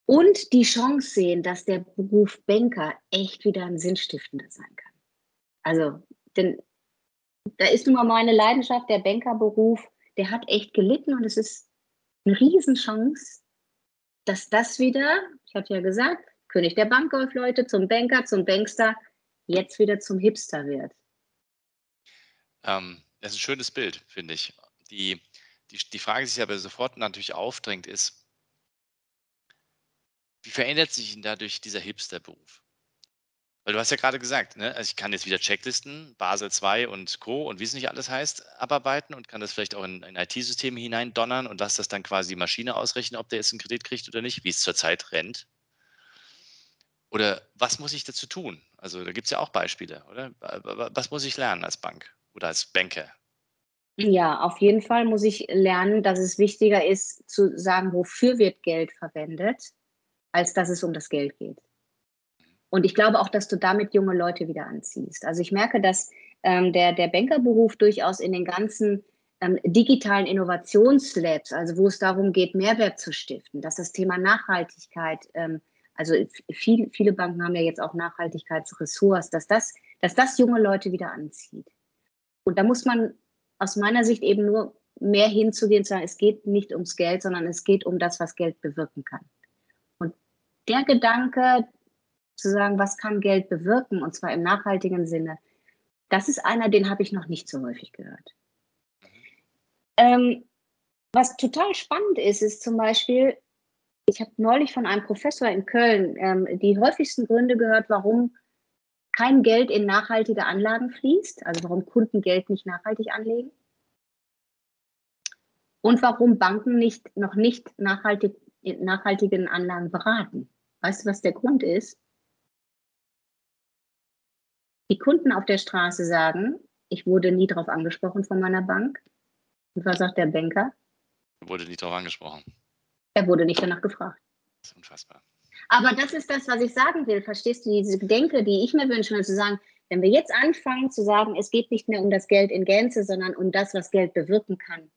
und die Chance sehen, dass der Beruf Banker echt wieder ein sinnstiftender sein kann. Also, denn da ist nun mal meine Leidenschaft, der Bankerberuf, der hat echt gelitten und es ist eine Riesenchance, dass das wieder, ich hatte ja gesagt, König der Bankkaufleute zum Banker, zum Bankster, jetzt wieder zum Hipster wird. Ähm, das ist ein schönes Bild, finde ich. Die, die, die Frage, die sich aber sofort natürlich aufdrängt, ist, wie verändert sich denn dadurch dieser Hipster-Beruf? Weil du hast ja gerade gesagt, ne, also ich kann jetzt wieder Checklisten, Basel II und Co. und wie es nicht alles heißt, abarbeiten und kann das vielleicht auch in ein IT-System hineindonnern und lass das dann quasi die Maschine ausrechnen, ob der jetzt einen Kredit kriegt oder nicht, wie es zurzeit rennt. Oder was muss ich dazu tun? Also da gibt es ja auch Beispiele, oder? Was muss ich lernen als Bank oder als Banker? Ja, auf jeden Fall muss ich lernen, dass es wichtiger ist zu sagen, wofür wird Geld verwendet, als dass es um das Geld geht. Und ich glaube auch, dass du damit junge Leute wieder anziehst. Also ich merke, dass ähm, der, der Bankerberuf durchaus in den ganzen ähm, digitalen Innovationslabs, also wo es darum geht, Mehrwert zu stiften, dass das Thema Nachhaltigkeit, ähm, also viel, viele Banken haben ja jetzt auch Nachhaltigkeitsressorts, dass das, dass das junge Leute wieder anzieht. Und da muss man aus meiner Sicht eben nur mehr hinzugehen, zu sagen, es geht nicht ums Geld, sondern es geht um das, was Geld bewirken kann. Und der Gedanke, zu sagen, was kann Geld bewirken, und zwar im nachhaltigen Sinne, das ist einer, den habe ich noch nicht so häufig gehört. Ähm, was total spannend ist, ist zum Beispiel, ich habe neulich von einem Professor in Köln ähm, die häufigsten Gründe gehört, warum kein Geld in nachhaltige Anlagen fließt, also warum Kunden Geld nicht nachhaltig anlegen und warum Banken nicht, noch nicht nachhaltig, nachhaltigen Anlagen beraten. Weißt du, was der Grund ist? Die Kunden auf der Straße sagen, ich wurde nie darauf angesprochen von meiner Bank. Und was sagt der Banker? Er wurde nicht darauf angesprochen. Er wurde nicht danach gefragt. Das ist unfassbar. Aber das ist das, was ich sagen will. Verstehst du diese Gedenke, die ich mir wünsche, zu sagen, wenn wir jetzt anfangen zu sagen, es geht nicht mehr um das Geld in Gänze, sondern um das, was Geld bewirken kann,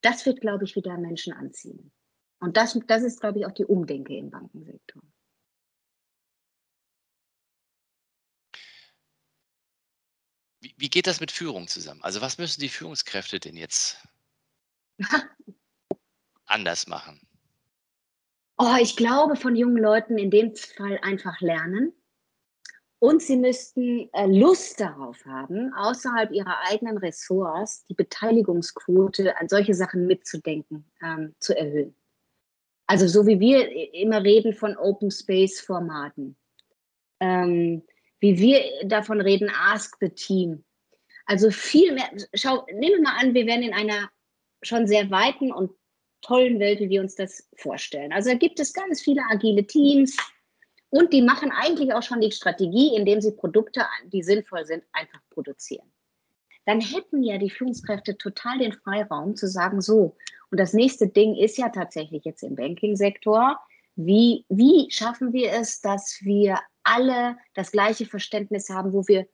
das wird, glaube ich, wieder Menschen anziehen. Und das, das ist, glaube ich, auch die Umdenke im Bankensektor. Wie, wie geht das mit Führung zusammen? Also was müssen die Führungskräfte denn jetzt (laughs) anders machen? Oh, ich glaube von jungen Leuten in dem Fall einfach lernen. Und sie müssten äh, Lust darauf haben, außerhalb ihrer eigenen Ressorts die Beteiligungsquote an solche Sachen mitzudenken, ähm, zu erhöhen. Also so wie wir immer reden von Open Space Formaten. Ähm, wie wir davon reden, ask the team. Also viel mehr, schau, nehmen wir mal an, wir wären in einer schon sehr weiten und tollen Welt, wie wir uns das vorstellen. Also da gibt es ganz viele agile Teams und die machen eigentlich auch schon die Strategie, indem sie Produkte, die sinnvoll sind, einfach produzieren. Dann hätten ja die Führungskräfte total den Freiraum zu sagen, so, und das nächste Ding ist ja tatsächlich jetzt im Banking-Sektor, wie, wie schaffen wir es, dass wir alle das gleiche Verständnis haben, wo wir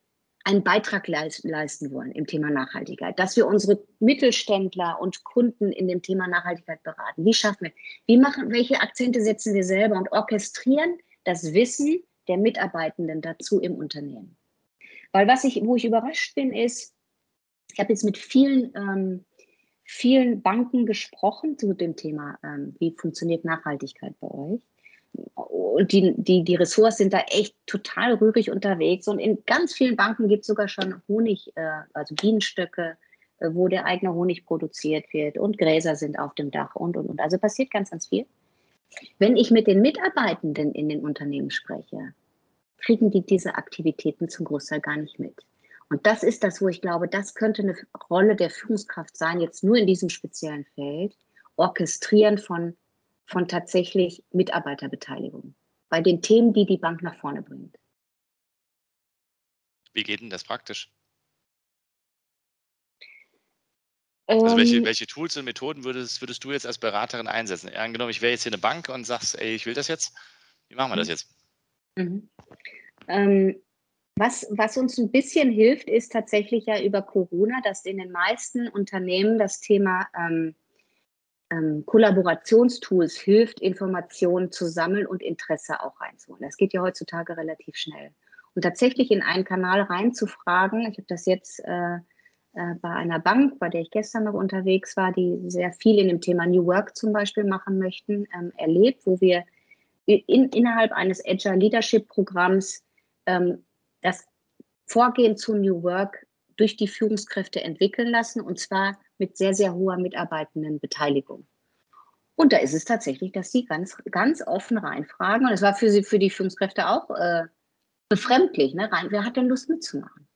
einen Beitrag leisten wollen im Thema Nachhaltigkeit, dass wir unsere Mittelständler und Kunden in dem Thema Nachhaltigkeit beraten. Wie schaffen wir? Wie machen, welche Akzente setzen wir selber und orchestrieren das Wissen der Mitarbeitenden dazu im Unternehmen? Weil was ich, wo ich überrascht bin, ist, ich habe jetzt mit vielen, ähm, vielen Banken gesprochen zu dem Thema, ähm, wie funktioniert Nachhaltigkeit bei euch. Und die, die, die Ressorts sind da echt total rührig unterwegs. Und in ganz vielen Banken gibt es sogar schon Honig, äh, also Bienenstöcke, äh, wo der eigene Honig produziert wird und Gräser sind auf dem Dach und, und, und. Also passiert ganz, ganz viel. Wenn ich mit den Mitarbeitenden in den Unternehmen spreche, kriegen die diese Aktivitäten zum Großteil gar nicht mit. Und das ist das, wo ich glaube, das könnte eine Rolle der Führungskraft sein, jetzt nur in diesem speziellen Feld, Orchestrieren von, von tatsächlich Mitarbeiterbeteiligung bei den Themen, die die Bank nach vorne bringt. Wie geht denn das praktisch? Also welche, ähm. welche Tools und Methoden würdest, würdest du jetzt als Beraterin einsetzen? Angenommen, ich wäre jetzt hier eine Bank und sagst, ey, ich will das jetzt. Wie machen wir das mhm. jetzt? Mhm. Ähm, was, was uns ein bisschen hilft, ist tatsächlich ja über Corona, dass in den meisten Unternehmen das Thema ähm, ähm, Kollaborationstools hilft, Informationen zu sammeln und Interesse auch reinzuholen. Das geht ja heutzutage relativ schnell. Und tatsächlich in einen Kanal reinzufragen, ich habe das jetzt äh, äh, bei einer Bank, bei der ich gestern noch unterwegs war, die sehr viel in dem Thema New Work zum Beispiel machen möchten, ähm, erlebt, wo wir in, innerhalb eines Agile Leadership Programms ähm, das Vorgehen zu New Work durch die Führungskräfte entwickeln lassen und zwar mit sehr, sehr hoher Mitarbeitendenbeteiligung. Und da ist es tatsächlich, dass sie ganz, ganz offen reinfragen. Und es war für sie, für die Führungskräfte auch äh, befremdlich. Ne? Rein, wer hat denn Lust mitzumachen?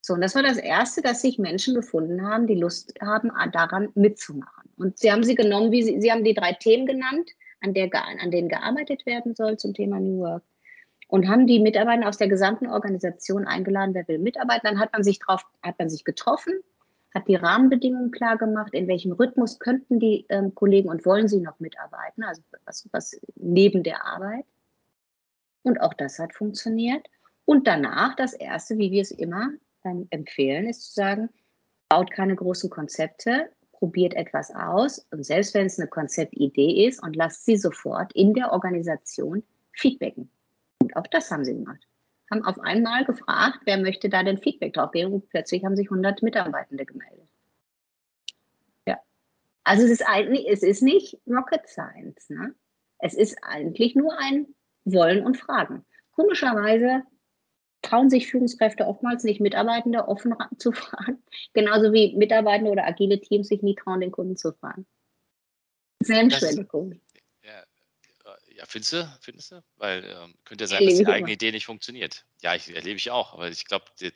So, und das war das Erste, dass sich Menschen gefunden haben, die Lust haben, daran mitzumachen. Und sie haben sie genommen, wie sie, sie haben die drei Themen genannt, an, der, an denen gearbeitet werden soll zum Thema New Work. Und haben die Mitarbeiter aus der gesamten Organisation eingeladen, wer will mitarbeiten. Dann hat man sich drauf, hat man sich getroffen, hat die Rahmenbedingungen klar gemacht, in welchem Rhythmus könnten die ähm, Kollegen und wollen sie noch mitarbeiten, also was, was neben der Arbeit. Und auch das hat funktioniert. Und danach das erste, wie wir es immer ähm, empfehlen, ist zu sagen, baut keine großen Konzepte, probiert etwas aus und selbst wenn es eine Konzeptidee ist und lasst sie sofort in der Organisation feedbacken. Und auch das haben sie gemacht. Haben auf einmal gefragt, wer möchte da denn Feedback drauf geben und plötzlich haben sich 100 Mitarbeitende gemeldet. Ja. Also es ist eigentlich, es ist nicht Rocket Science. Ne? Es ist eigentlich nur ein Wollen und Fragen. Komischerweise trauen sich Führungskräfte oftmals nicht, Mitarbeitende offen zu fragen. (laughs) Genauso wie Mitarbeitende oder agile Teams sich nie trauen, den Kunden zu fragen. Ja, äh, ja, findest du? Findest du? Weil ähm, könnte ja sein, dass die eigene Idee nicht funktioniert. Ja, ich erlebe ich auch, aber ich glaube, die,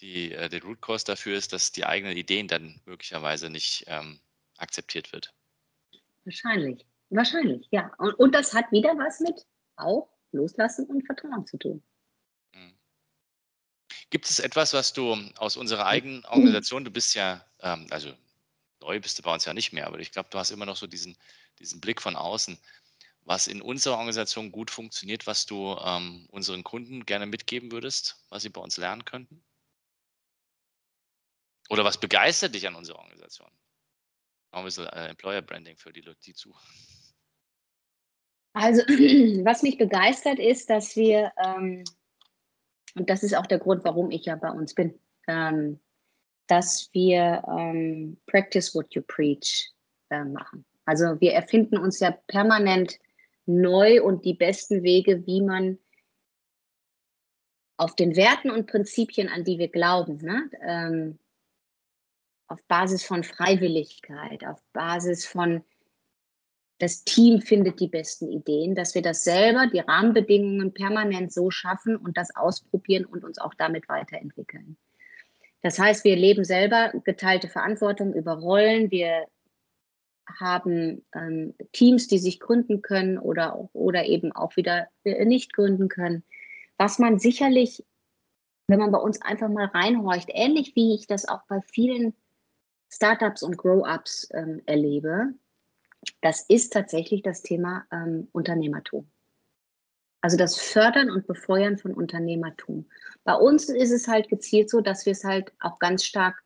die, äh, der Root Cause dafür ist, dass die eigenen Ideen dann möglicherweise nicht ähm, akzeptiert wird. Wahrscheinlich. Wahrscheinlich, ja. Und, und das hat wieder was mit auch Loslassen und Vertrauen zu tun. Gibt es etwas, was du aus unserer eigenen Organisation, du bist ja, ähm, also neu bist du bei uns ja nicht mehr, aber ich glaube, du hast immer noch so diesen, diesen Blick von außen, was in unserer Organisation gut funktioniert, was du ähm, unseren Kunden gerne mitgeben würdest, was sie bei uns lernen könnten? Oder was begeistert dich an unserer Organisation? Ein bisschen äh, Employer Branding für die Leute, die zu. Also, (clears throat) was mich begeistert ist, dass wir ähm, und das ist auch der Grund, warum ich ja bei uns bin, ähm, dass wir ähm, Practice What You Preach äh, machen. Also wir erfinden uns ja permanent neu und die besten Wege, wie man auf den Werten und Prinzipien, an die wir glauben, ne? ähm, auf Basis von Freiwilligkeit, auf Basis von das Team findet die besten Ideen, dass wir das selber, die Rahmenbedingungen permanent so schaffen und das ausprobieren und uns auch damit weiterentwickeln. Das heißt, wir leben selber geteilte Verantwortung über Rollen. Wir haben ähm, Teams, die sich gründen können oder, oder eben auch wieder äh, nicht gründen können. Was man sicherlich, wenn man bei uns einfach mal reinhorcht, ähnlich wie ich das auch bei vielen Startups und Grow-ups ähm, erlebe, das ist tatsächlich das Thema ähm, Unternehmertum. Also das Fördern und Befeuern von Unternehmertum. Bei uns ist es halt gezielt so, dass wir es halt auch ganz stark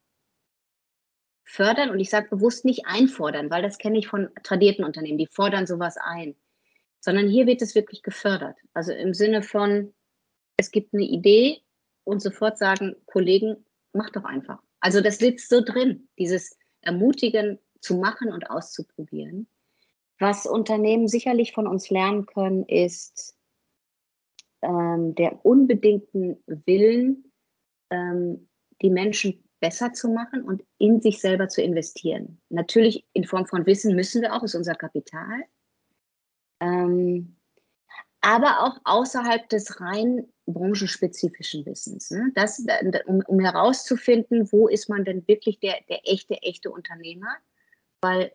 fördern und ich sage bewusst nicht einfordern, weil das kenne ich von tradierten Unternehmen, die fordern sowas ein, sondern hier wird es wirklich gefördert. Also im Sinne von, es gibt eine Idee und sofort sagen, Kollegen, mach doch einfach. Also das sitzt so drin, dieses Ermutigen zu machen und auszuprobieren. Was Unternehmen sicherlich von uns lernen können, ist ähm, der unbedingten Willen, ähm, die Menschen besser zu machen und in sich selber zu investieren. Natürlich in Form von Wissen müssen wir auch, ist unser Kapital. Ähm, aber auch außerhalb des rein branchenspezifischen Wissens. Ne? Das, um, um, herauszufinden, wo ist man denn wirklich der, der echte, echte Unternehmer, weil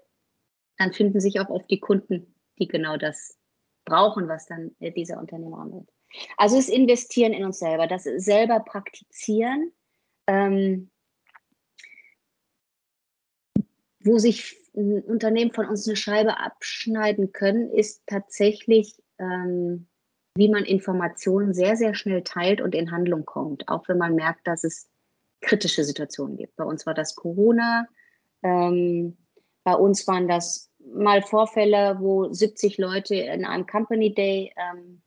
dann finden sich auch oft die Kunden, die genau das brauchen, was dann äh, dieser Unternehmer anbietet. Also das Investieren in uns selber, das selber praktizieren, ähm, wo sich Unternehmen von uns eine Scheibe abschneiden können, ist tatsächlich ähm, wie man Informationen sehr, sehr schnell teilt und in Handlung kommt, auch wenn man merkt, dass es kritische Situationen gibt. Bei uns war das Corona, ähm, bei uns waren das mal Vorfälle, wo 70 Leute in einem Company Day ähm,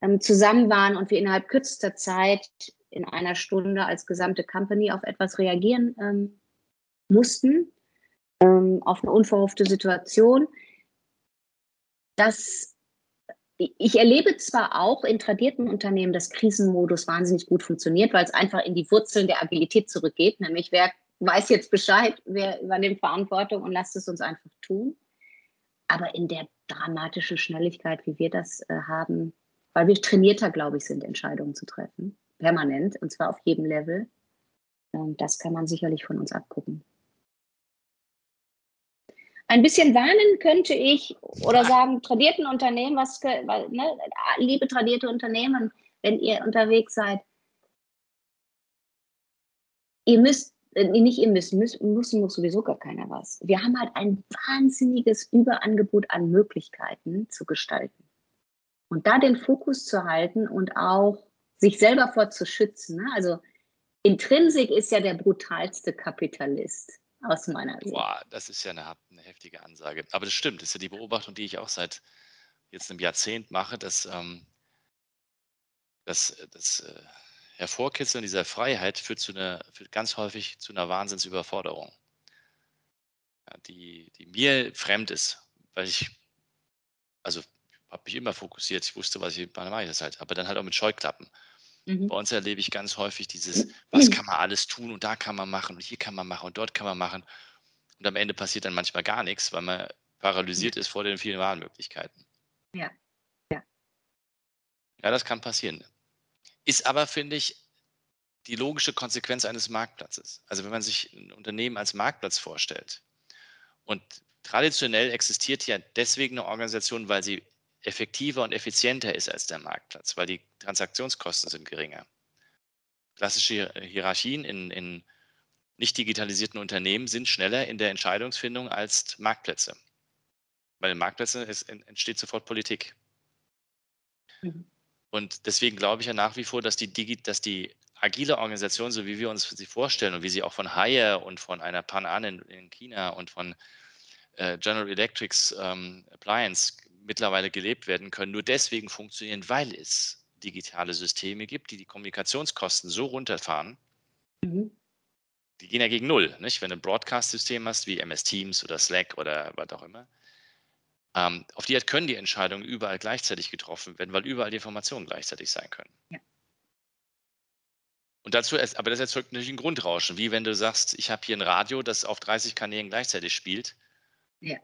ähm, zusammen waren und wir innerhalb kürzester Zeit in einer Stunde als gesamte Company auf etwas reagieren ähm, mussten, ähm, auf eine unverhoffte Situation. Das ich erlebe zwar auch in tradierten Unternehmen, dass Krisenmodus wahnsinnig gut funktioniert, weil es einfach in die Wurzeln der Agilität zurückgeht, nämlich wer weiß jetzt Bescheid, wer übernimmt Verantwortung und lasst es uns einfach tun. Aber in der dramatischen Schnelligkeit, wie wir das äh, haben, weil wir trainierter, glaube ich, sind, Entscheidungen zu treffen, permanent, und zwar auf jedem Level, äh, das kann man sicherlich von uns abgucken. Ein bisschen warnen könnte ich oder sagen, tradierten Unternehmen, was, ne, liebe tradierte Unternehmen, wenn ihr unterwegs seid, ihr müsst, äh, nicht ihr müsst, müssen muss, muss sowieso gar keiner was. Wir haben halt ein wahnsinniges Überangebot an Möglichkeiten zu gestalten. Und da den Fokus zu halten und auch sich selber vor zu schützen. Ne? Also Intrinsik ist ja der brutalste Kapitalist aus meiner Sicht. Boah, das ist ja eine, eine, heftige Ansage. Aber das stimmt, das ist ja die Beobachtung, die ich auch seit jetzt einem Jahrzehnt mache, dass ähm, das, das äh, Hervorkitzeln dieser Freiheit führt, zu einer, führt ganz häufig zu einer Wahnsinnsüberforderung, ja, die, die mir fremd ist, weil ich, also habe mich immer fokussiert, ich wusste, was ich, mache ich das halt, aber dann halt auch mit Scheuklappen. Mhm. Bei uns erlebe ich ganz häufig dieses, was kann man alles tun und da kann man machen und hier kann man machen und dort kann man machen. Und am Ende passiert dann manchmal gar nichts, weil man paralysiert ist vor den vielen Wahlmöglichkeiten. Ja. Ja. Ja, das kann passieren. Ist aber, finde ich, die logische Konsequenz eines Marktplatzes. Also wenn man sich ein Unternehmen als Marktplatz vorstellt und traditionell existiert ja deswegen eine Organisation, weil sie effektiver und effizienter ist als der Marktplatz, weil die Transaktionskosten sind geringer. Klassische Hierarchien in, in nicht digitalisierten Unternehmen sind schneller in der Entscheidungsfindung als Marktplätze. Bei den Marktplätzen ist, entsteht sofort Politik. Mhm. Und deswegen glaube ich ja nach wie vor, dass die, Digi dass die agile Organisation, so wie wir uns sie vorstellen und wie sie auch von Haier und von einer Pan An in, in China und von äh, General Electrics ähm, Appliance mittlerweile gelebt werden können, nur deswegen funktionieren, weil es digitale Systeme gibt, die die Kommunikationskosten so runterfahren, mhm. die gehen ja gegen Null. Nicht? Wenn du ein Broadcast-System hast, wie MS Teams oder Slack oder was auch immer, ähm, auf die Art können die Entscheidungen überall gleichzeitig getroffen werden, weil überall die Informationen gleichzeitig sein können. Ja. Und dazu, aber das erzeugt natürlich ein Grundrauschen, wie wenn du sagst, ich habe hier ein Radio, das auf 30 Kanälen gleichzeitig spielt. Ja.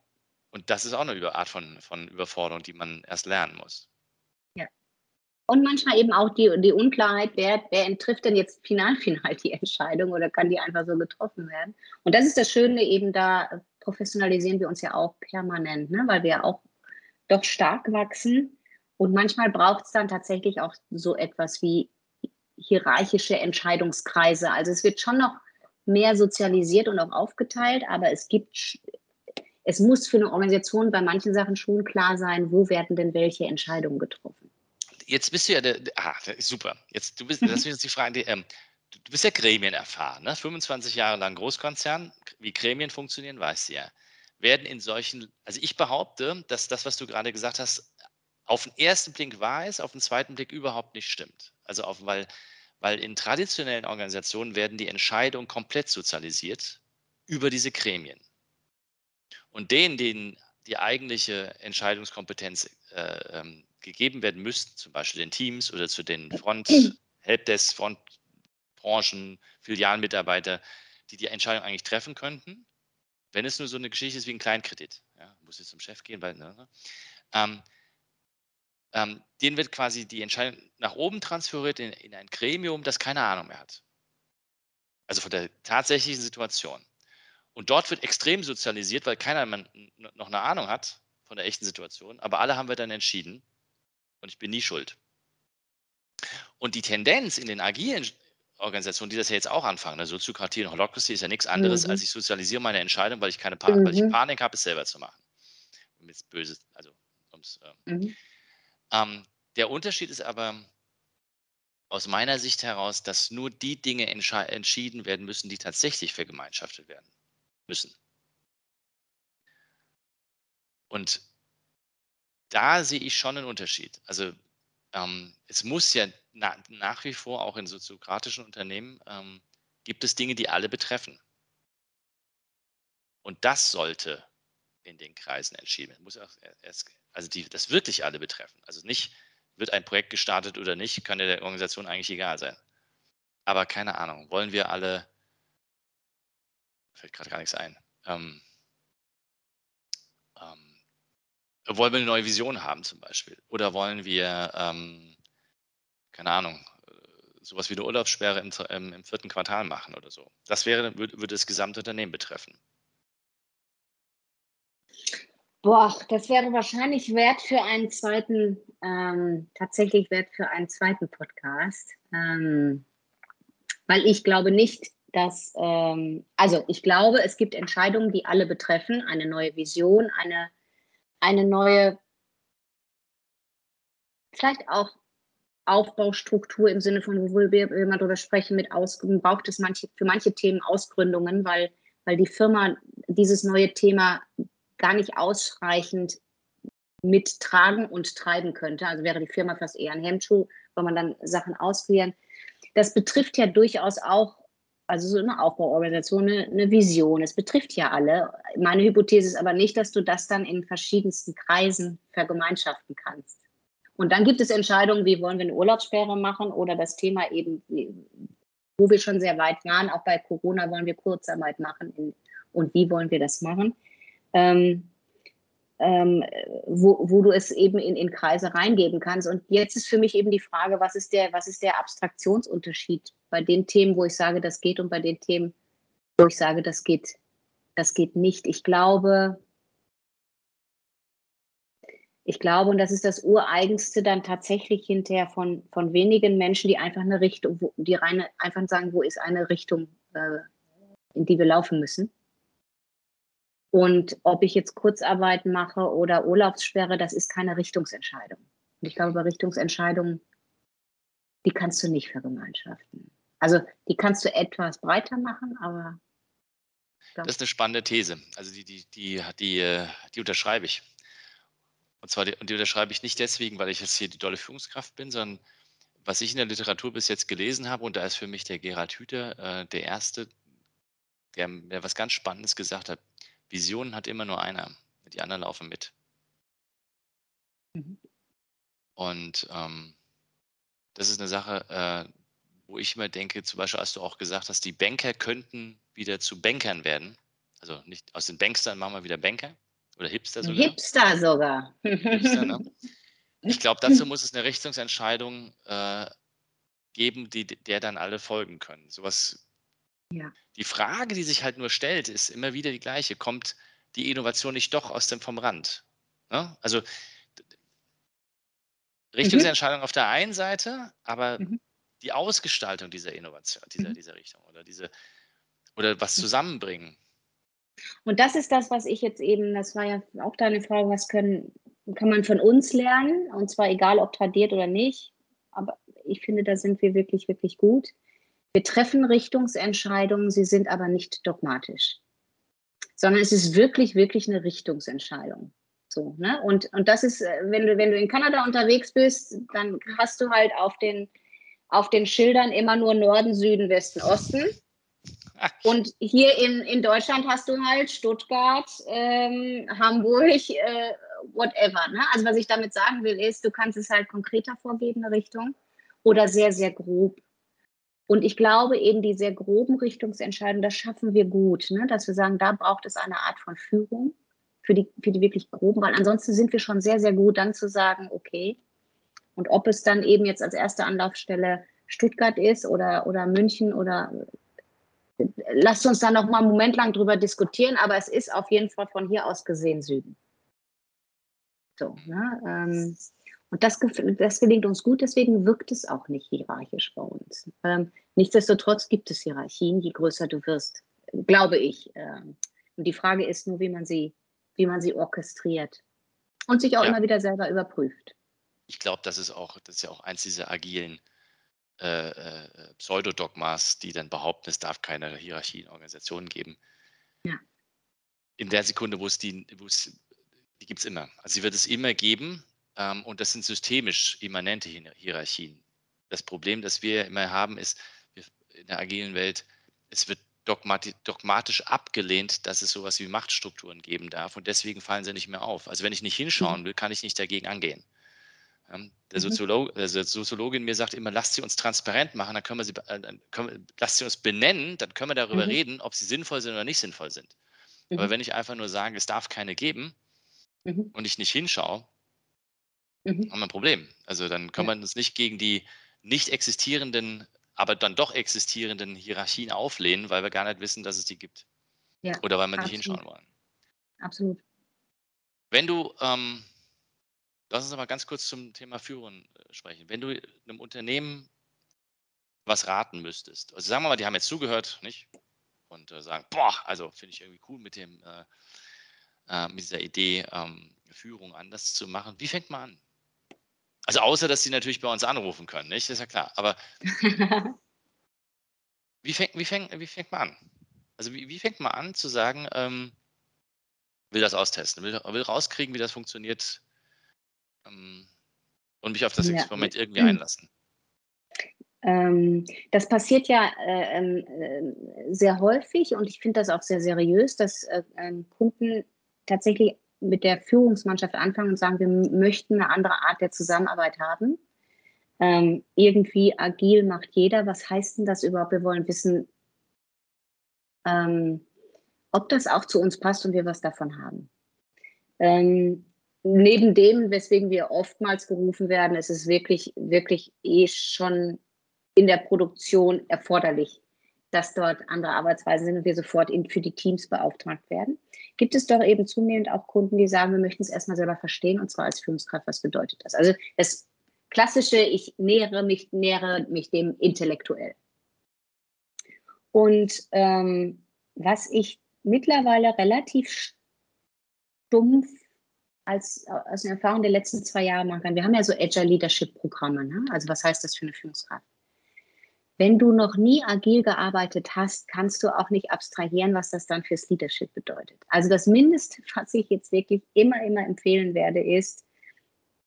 Und das ist auch eine Art von, von Überforderung, die man erst lernen muss. Ja. Und manchmal eben auch die, die Unklarheit, wer, wer trifft denn jetzt final, final die Entscheidung oder kann die einfach so getroffen werden? Und das ist das Schöne, eben da professionalisieren wir uns ja auch permanent, ne? weil wir auch doch stark wachsen. Und manchmal braucht es dann tatsächlich auch so etwas wie hierarchische Entscheidungskreise. Also es wird schon noch mehr sozialisiert und auch aufgeteilt, aber es gibt es muss für eine Organisation bei manchen Sachen schon klar sein, wo werden denn welche Entscheidungen getroffen. Jetzt bist du ja der, ah, super. Jetzt du bist, das (laughs) ist jetzt die Frage, die, ähm, du bist ja Gremien erfahren, ne? 25 Jahre lang Großkonzern, wie Gremien funktionieren, weißt du ja. Werden in solchen, also ich behaupte, dass das, was du gerade gesagt hast, auf den ersten Blick wahr ist, auf den zweiten Blick überhaupt nicht stimmt. Also auf, weil, Weil in traditionellen Organisationen werden die Entscheidungen komplett sozialisiert über diese Gremien. Und denen, denen die eigentliche Entscheidungskompetenz äh, ähm, gegeben werden müsste, zum Beispiel den Teams oder zu den Front, Helpdesk, Frontbranchen, Filialmitarbeiter, die die Entscheidung eigentlich treffen könnten, wenn es nur so eine Geschichte ist wie ein Kleinkredit. Ja, muss jetzt zum Chef gehen, weil, ne, ne, ähm, ähm, denen wird quasi die Entscheidung nach oben transferiert in, in ein Gremium, das keine Ahnung mehr hat. Also von der tatsächlichen Situation. Und dort wird extrem sozialisiert, weil keiner noch eine Ahnung hat von der echten Situation. Aber alle haben wir dann entschieden. Und ich bin nie schuld. Und die Tendenz in den agilen Organisationen, die das ja jetzt auch anfangen, ne, Soziokratie und Holocracy ist ja nichts anderes, mhm. als ich sozialisiere meine Entscheidung, weil ich keine pa mhm. weil ich Panik habe, es selber zu machen. Mit böse, also ums, ähm, mhm. ähm, der Unterschied ist aber aus meiner Sicht heraus, dass nur die Dinge entschieden werden müssen, die tatsächlich vergemeinschaftet werden müssen. Und da sehe ich schon einen Unterschied. Also ähm, es muss ja na, nach wie vor auch in soziokratischen Unternehmen ähm, gibt es Dinge, die alle betreffen. Und das sollte in den Kreisen entschieden werden. Also die das wirklich alle betreffen. Also nicht, wird ein Projekt gestartet oder nicht, kann der Organisation eigentlich egal sein. Aber keine Ahnung, wollen wir alle, fällt gerade gar nichts ein, ähm, ähm, wollen wir eine neue Vision haben zum Beispiel? Oder wollen wir, ähm, keine Ahnung, äh, sowas wie eine Urlaubssperre im, im, im, vierten Quartal machen oder so? Das wäre, würde, würde das gesamte Unternehmen betreffen. Boah, das wäre wahrscheinlich wert für einen zweiten, ähm, tatsächlich wert für einen zweiten Podcast. Ähm, weil ich glaube nicht, dass, ähm, also ich glaube, es gibt Entscheidungen, die alle betreffen, eine neue Vision, eine eine neue, vielleicht auch Aufbaustruktur im Sinne von, wo wir immer darüber sprechen, mit Aus, braucht es manche, für manche Themen Ausgründungen, weil, weil die Firma dieses neue Thema gar nicht ausreichend mittragen und treiben könnte. Also wäre die Firma fast eher ein Hemmschuh, weil man dann Sachen ausprobieren. Das betrifft ja durchaus auch also so eine Aufbauorganisation, eine, eine, Vision. Es betrifft ja alle. Meine Hypothese ist aber nicht, dass du das dann in verschiedensten Kreisen vergemeinschaften kannst. Und dann gibt es Entscheidungen, wie wollen wir eine Urlaubssperre machen oder das Thema eben, wo wir schon sehr weit waren, auch bei Corona wollen wir Kurzarbeit machen in, und wie wollen wir das machen. Ähm, ähm, wo, wo du es eben in, in Kreise reingeben kannst. Und jetzt ist für mich eben die Frage, was ist der, was ist der Abstraktionsunterschied bei den Themen, wo ich sage, das geht und bei den Themen, wo ich sage, das geht, das geht nicht. Ich glaube, ich glaube, und das ist das Ureigenste dann tatsächlich hinterher von, von wenigen Menschen, die einfach eine Richtung, die reine, einfach sagen, wo ist eine Richtung, äh, in die wir laufen müssen. Und ob ich jetzt Kurzarbeit mache oder Urlaubssperre, das ist keine Richtungsentscheidung. Und ich glaube, bei Richtungsentscheidungen, die kannst du nicht vergemeinschaften. Also die kannst du etwas breiter machen, aber. Das ist eine spannende These. Also die, die, die, die, äh, die unterschreibe ich. Und zwar die, die unterschreibe ich nicht deswegen, weil ich jetzt hier die dolle Führungskraft bin, sondern was ich in der Literatur bis jetzt gelesen habe, und da ist für mich der Gerhard Hüther äh, der Erste, der, der was ganz Spannendes gesagt hat. Visionen hat immer nur einer, die anderen laufen mit. Mhm. Und ähm, das ist eine Sache, äh, wo ich immer denke, zum Beispiel hast du auch gesagt hast, die Banker könnten wieder zu Bankern werden. Also nicht aus den Bankstern machen wir wieder Banker oder Hipster sogar. Hipster sogar. Hipster, ne? (laughs) Ich glaube, dazu muss es eine Richtungsentscheidung äh, geben, die, der dann alle folgen können. Sowas ja. Die Frage, die sich halt nur stellt, ist immer wieder die gleiche. Kommt die Innovation nicht doch aus dem vom Rand? Ne? Also mhm. Richtungsentscheidung mhm. auf der einen Seite, aber mhm. die Ausgestaltung dieser Innovation, dieser, mhm. dieser Richtung oder diese oder was zusammenbringen. Und das ist das, was ich jetzt eben, das war ja auch deine Frage, was können, kann man von uns lernen? Und zwar egal, ob tradiert oder nicht. Aber ich finde, da sind wir wirklich, wirklich gut. Wir treffen Richtungsentscheidungen, sie sind aber nicht dogmatisch, sondern es ist wirklich, wirklich eine Richtungsentscheidung. So, ne? und, und das ist, äh, wenn du, wenn du in Kanada unterwegs bist, dann hast du halt auf den, auf den Schildern immer nur Norden, Süden, Westen, Osten. Und hier in, in Deutschland hast du halt Stuttgart, ähm, Hamburg, äh, whatever. Ne? Also was ich damit sagen will, ist, du kannst es halt konkreter vorgeben, eine Richtung, oder sehr, sehr grob. Und ich glaube eben, die sehr groben Richtungsentscheidungen, das schaffen wir gut, ne? dass wir sagen, da braucht es eine Art von Führung für die, für die wirklich groben, weil ansonsten sind wir schon sehr, sehr gut, dann zu sagen, okay, und ob es dann eben jetzt als erste Anlaufstelle Stuttgart ist oder, oder München oder lasst uns da noch mal einen Moment lang drüber diskutieren, aber es ist auf jeden Fall von hier aus gesehen Süden. So, ne? Und das, das gelingt uns gut, deswegen wirkt es auch nicht hierarchisch bei uns. Ähm, nichtsdestotrotz gibt es Hierarchien, je größer du wirst, glaube ich. Ähm, und die Frage ist nur, wie man sie, wie man sie orchestriert und sich auch ja. immer wieder selber überprüft. Ich glaube, das ist auch, das ist ja auch eins dieser agilen äh, äh, Pseudodogmas, die dann behaupten, es darf keine Hierarchie in Organisationen geben. Ja. In der Sekunde, wo es die, wo es, die gibt es immer. Also sie wird es immer geben ähm, und das sind systemisch immanente Hierarchien. Das Problem, das wir immer haben, ist in der agilen Welt, es wird dogmati dogmatisch abgelehnt, dass es sowas wie Machtstrukturen geben darf und deswegen fallen sie nicht mehr auf. Also wenn ich nicht hinschauen mhm. will, kann ich nicht dagegen angehen. Der, mhm. Soziolog, der Soziologin mir sagt immer, lasst sie uns transparent machen, dann können wir sie, äh, können, lasst sie uns benennen, dann können wir darüber mhm. reden, ob sie sinnvoll sind oder nicht sinnvoll sind. Mhm. Aber wenn ich einfach nur sage, es darf keine geben mhm. und ich nicht hinschaue, mhm. haben wir ein Problem. Also dann kann ja. man uns nicht gegen die nicht existierenden, aber dann doch existierenden Hierarchien auflehnen, weil wir gar nicht wissen, dass es die gibt. Ja, oder weil wir absolut. nicht hinschauen wollen. Absolut. Wenn du ähm, Lass uns aber ganz kurz zum Thema Führen äh, sprechen. Wenn du einem Unternehmen was raten müsstest, also sagen wir mal, die haben jetzt zugehört, nicht? Und äh, sagen, boah, also finde ich irgendwie cool mit dem, äh, äh, mit dieser Idee, ähm, Führung anders zu machen. Wie fängt man an? Also außer, dass sie natürlich bei uns anrufen können, nicht? Das ist ja klar. Aber (laughs) wie, fängt, wie, fängt, wie fängt man an? Also wie, wie fängt man an zu sagen, ähm, will das austesten, will, will rauskriegen, wie das funktioniert, ähm, und mich auf das ja. Experiment irgendwie einlassen? Ähm, das passiert ja äh, ähm, äh, sehr häufig und ich finde das auch sehr seriös, dass äh, ähm, Kunden tatsächlich mit der Führungsmannschaft anfangen und sagen, wir möchten eine andere Art der Zusammenarbeit haben. Ähm, irgendwie agil macht jeder. Was heißt denn das überhaupt? Wir wollen wissen, ähm, ob das auch zu uns passt und wir was davon haben. Ähm, neben dem, weswegen wir oftmals gerufen werden, ist es wirklich, wirklich eh schon in der Produktion erforderlich, dass dort andere Arbeitsweisen sind und wir sofort in, für die Teams beauftragt werden. Gibt es doch eben zunehmend auch Kunden, die sagen, wir möchten es erstmal selber verstehen und zwar als Führungskraft, was bedeutet das? Also das klassische, ich nähere mich, nähere mich dem intellektuell. Und ähm, was ich mittlerweile relativ stumpf als, aus der Erfahrung der letzten zwei Jahre machen kann. Wir haben ja so Agile Leadership Programme. Ne? Also was heißt das für eine Führungskraft? Wenn du noch nie agil gearbeitet hast, kannst du auch nicht abstrahieren, was das dann fürs Leadership bedeutet. Also das Mindeste, (laughs) was ich jetzt wirklich immer, immer empfehlen werde, ist,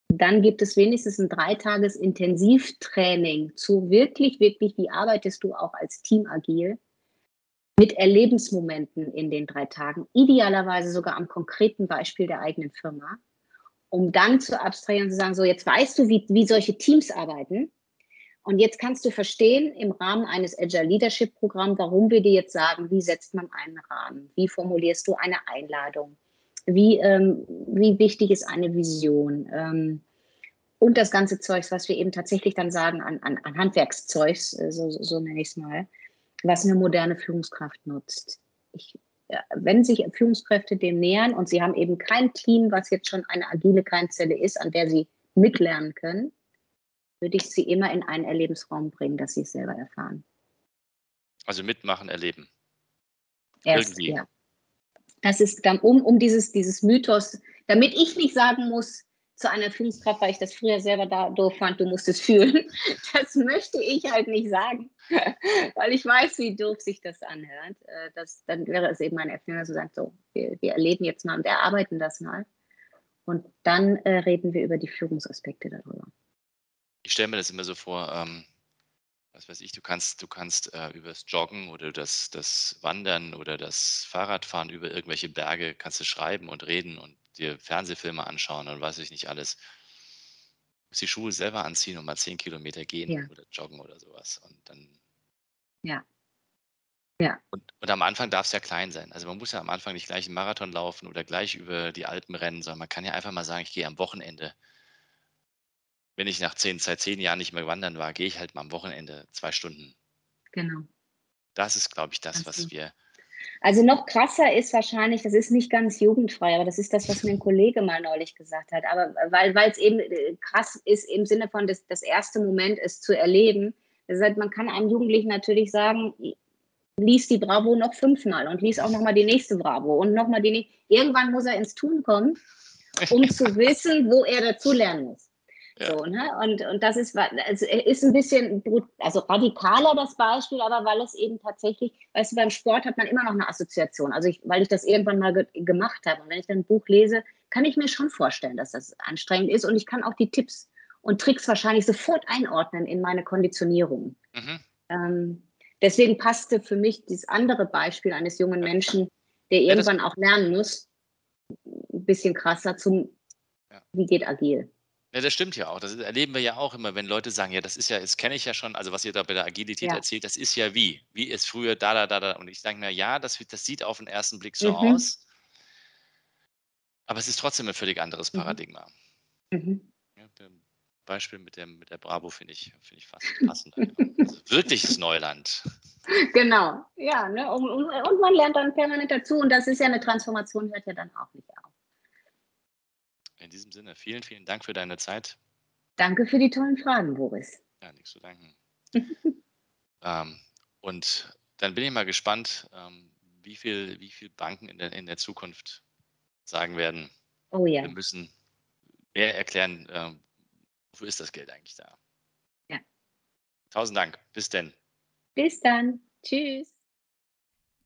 dann gibt es wenigstens ein dreitages Intensivtraining zu wirklich, wirklich, wie arbeitest du auch als Team agil mit Erlebensmomenten in den drei Tagen, idealerweise sogar am konkreten Beispiel der eigenen Firma, um dann zu abstrahieren und zu sagen, so jetzt weißt du, wie, wie solche Teams arbeiten und jetzt kannst du verstehen im Rahmen eines Agile Leadership Programms, warum wir dir jetzt sagen, wie setzt man einen Rahmen, wie formulierst du eine Einladung, wie, ähm, wie wichtig ist eine Vision? Ähm, und das ganze Zeugs, was wir eben tatsächlich dann sagen an, an, an Handwerkszeugs, äh, so, so nenne ich es mal was eine moderne Führungskraft nutzt. Ich, wenn sich Führungskräfte dem nähern und sie haben eben kein Team, was jetzt schon eine agile Keimzelle ist, an der sie mitlernen können, würde ich sie immer in einen Erlebensraum bringen, dass sie es selber erfahren. Also mitmachen, erleben. Erst, Irgendwie. ja. Das ist dann um, um dieses, dieses Mythos, damit ich nicht sagen muss, zu einer Führungskraft, weil ich das früher selber da doof fand, du musst es fühlen. (laughs) Das möchte ich halt nicht sagen, (laughs) weil ich weiß, wie doof sich das anhört. Äh, das, dann wäre es eben mein Erfinder, so sagt, so, wir, wir erleben jetzt mal und erarbeiten das mal. Und dann äh, reden wir über die Führungsaspekte darüber. Ich stelle mir das immer so vor, ähm, was weiß ich, du kannst, du kannst äh, übers Joggen oder das, das Wandern oder das Fahrradfahren über irgendwelche Berge, kannst du schreiben und reden und dir Fernsehfilme anschauen und weiß ich nicht alles. Du musst die Schuhe selber anziehen und mal zehn Kilometer gehen Ja. oder joggen oder sowas. Und dann. Ja. Ja. Und, und am Anfang darf es ja klein sein. Also man muss ja am Anfang nicht gleich einen Marathon laufen oder gleich über die Alpen rennen, sondern man kann ja einfach mal sagen, ich gehe am Wochenende wenn ich nach zehn, seit zehn Jahren nicht mehr wandern war, gehe ich halt mal am Wochenende zwei Stunden. Genau. Das ist, glaube ich, das, was wir. Also noch krasser ist wahrscheinlich, das ist nicht ganz jugendfrei, aber das ist das, was mir ein Kollege mal neulich gesagt hat. Aber weil es eben äh, krass ist im Sinne von das, das erste Moment es zu erleben. Das heißt, man kann einem Jugendlichen natürlich sagen, lies die Bravo noch fünfmal und lies auch nochmal die nächste Bravo und nochmal die nächste. Irgendwann muss er ins Tun kommen, um (laughs) zu wissen, wo er dazulernen muss. Ja. So, ne? und, und das ist, also ist ein bisschen also radikaler das Beispiel, aber weil es eben tatsächlich, weißt du, beim Sport hat man immer noch eine Assoziation. Also ich, weil ich das irgendwann mal ge gemacht habe. Und wenn ich dann ein Buch lese, kann ich mir schon vorstellen, dass das anstrengend ist. Und ich kann auch die Tipps und Tricks wahrscheinlich sofort einordnen in meine Konditionierung. Mhm. Ähm, deswegen passte für mich dieses andere Beispiel eines jungen Menschen, der Ja, irgendwann auch lernen muss, ein bisschen krasser zum, Ja. wie geht agil. Ja, das stimmt ja auch. Das erleben wir ja auch immer, wenn Leute sagen, ja, das ist ja, das kenne ich ja schon, also was ihr da bei der Agilität Ja. erzählt, das ist ja wie. Wie ist früher da, da, da, da. Und ich sage mir, ja, das, das sieht auf den ersten Blick so Mhm. aus. Aber es ist trotzdem ein völlig anderes Mhm. Paradigma. Mhm. Ja, der Beispiel mit, dem, mit der Bravo finde ich, finde ich fast passend. also wirkliches Neuland. Genau, ja, ne? und, und man lernt dann permanent dazu und das ist ja eine Transformation, hört ja dann auch nicht auf. In diesem Sinne, vielen, vielen Dank für deine Zeit. Danke für die tollen Fragen, Boris. Ja, nichts zu danken. (laughs) ähm, und dann bin ich mal gespannt, ähm, wie viel, wie viel Banken in der, in der Zukunft sagen werden, Oh ja, wir müssen mehr erklären, ähm, wofür ist das Geld eigentlich da. Ja. Tausend Dank. Bis denn. bis dann. Tschüss.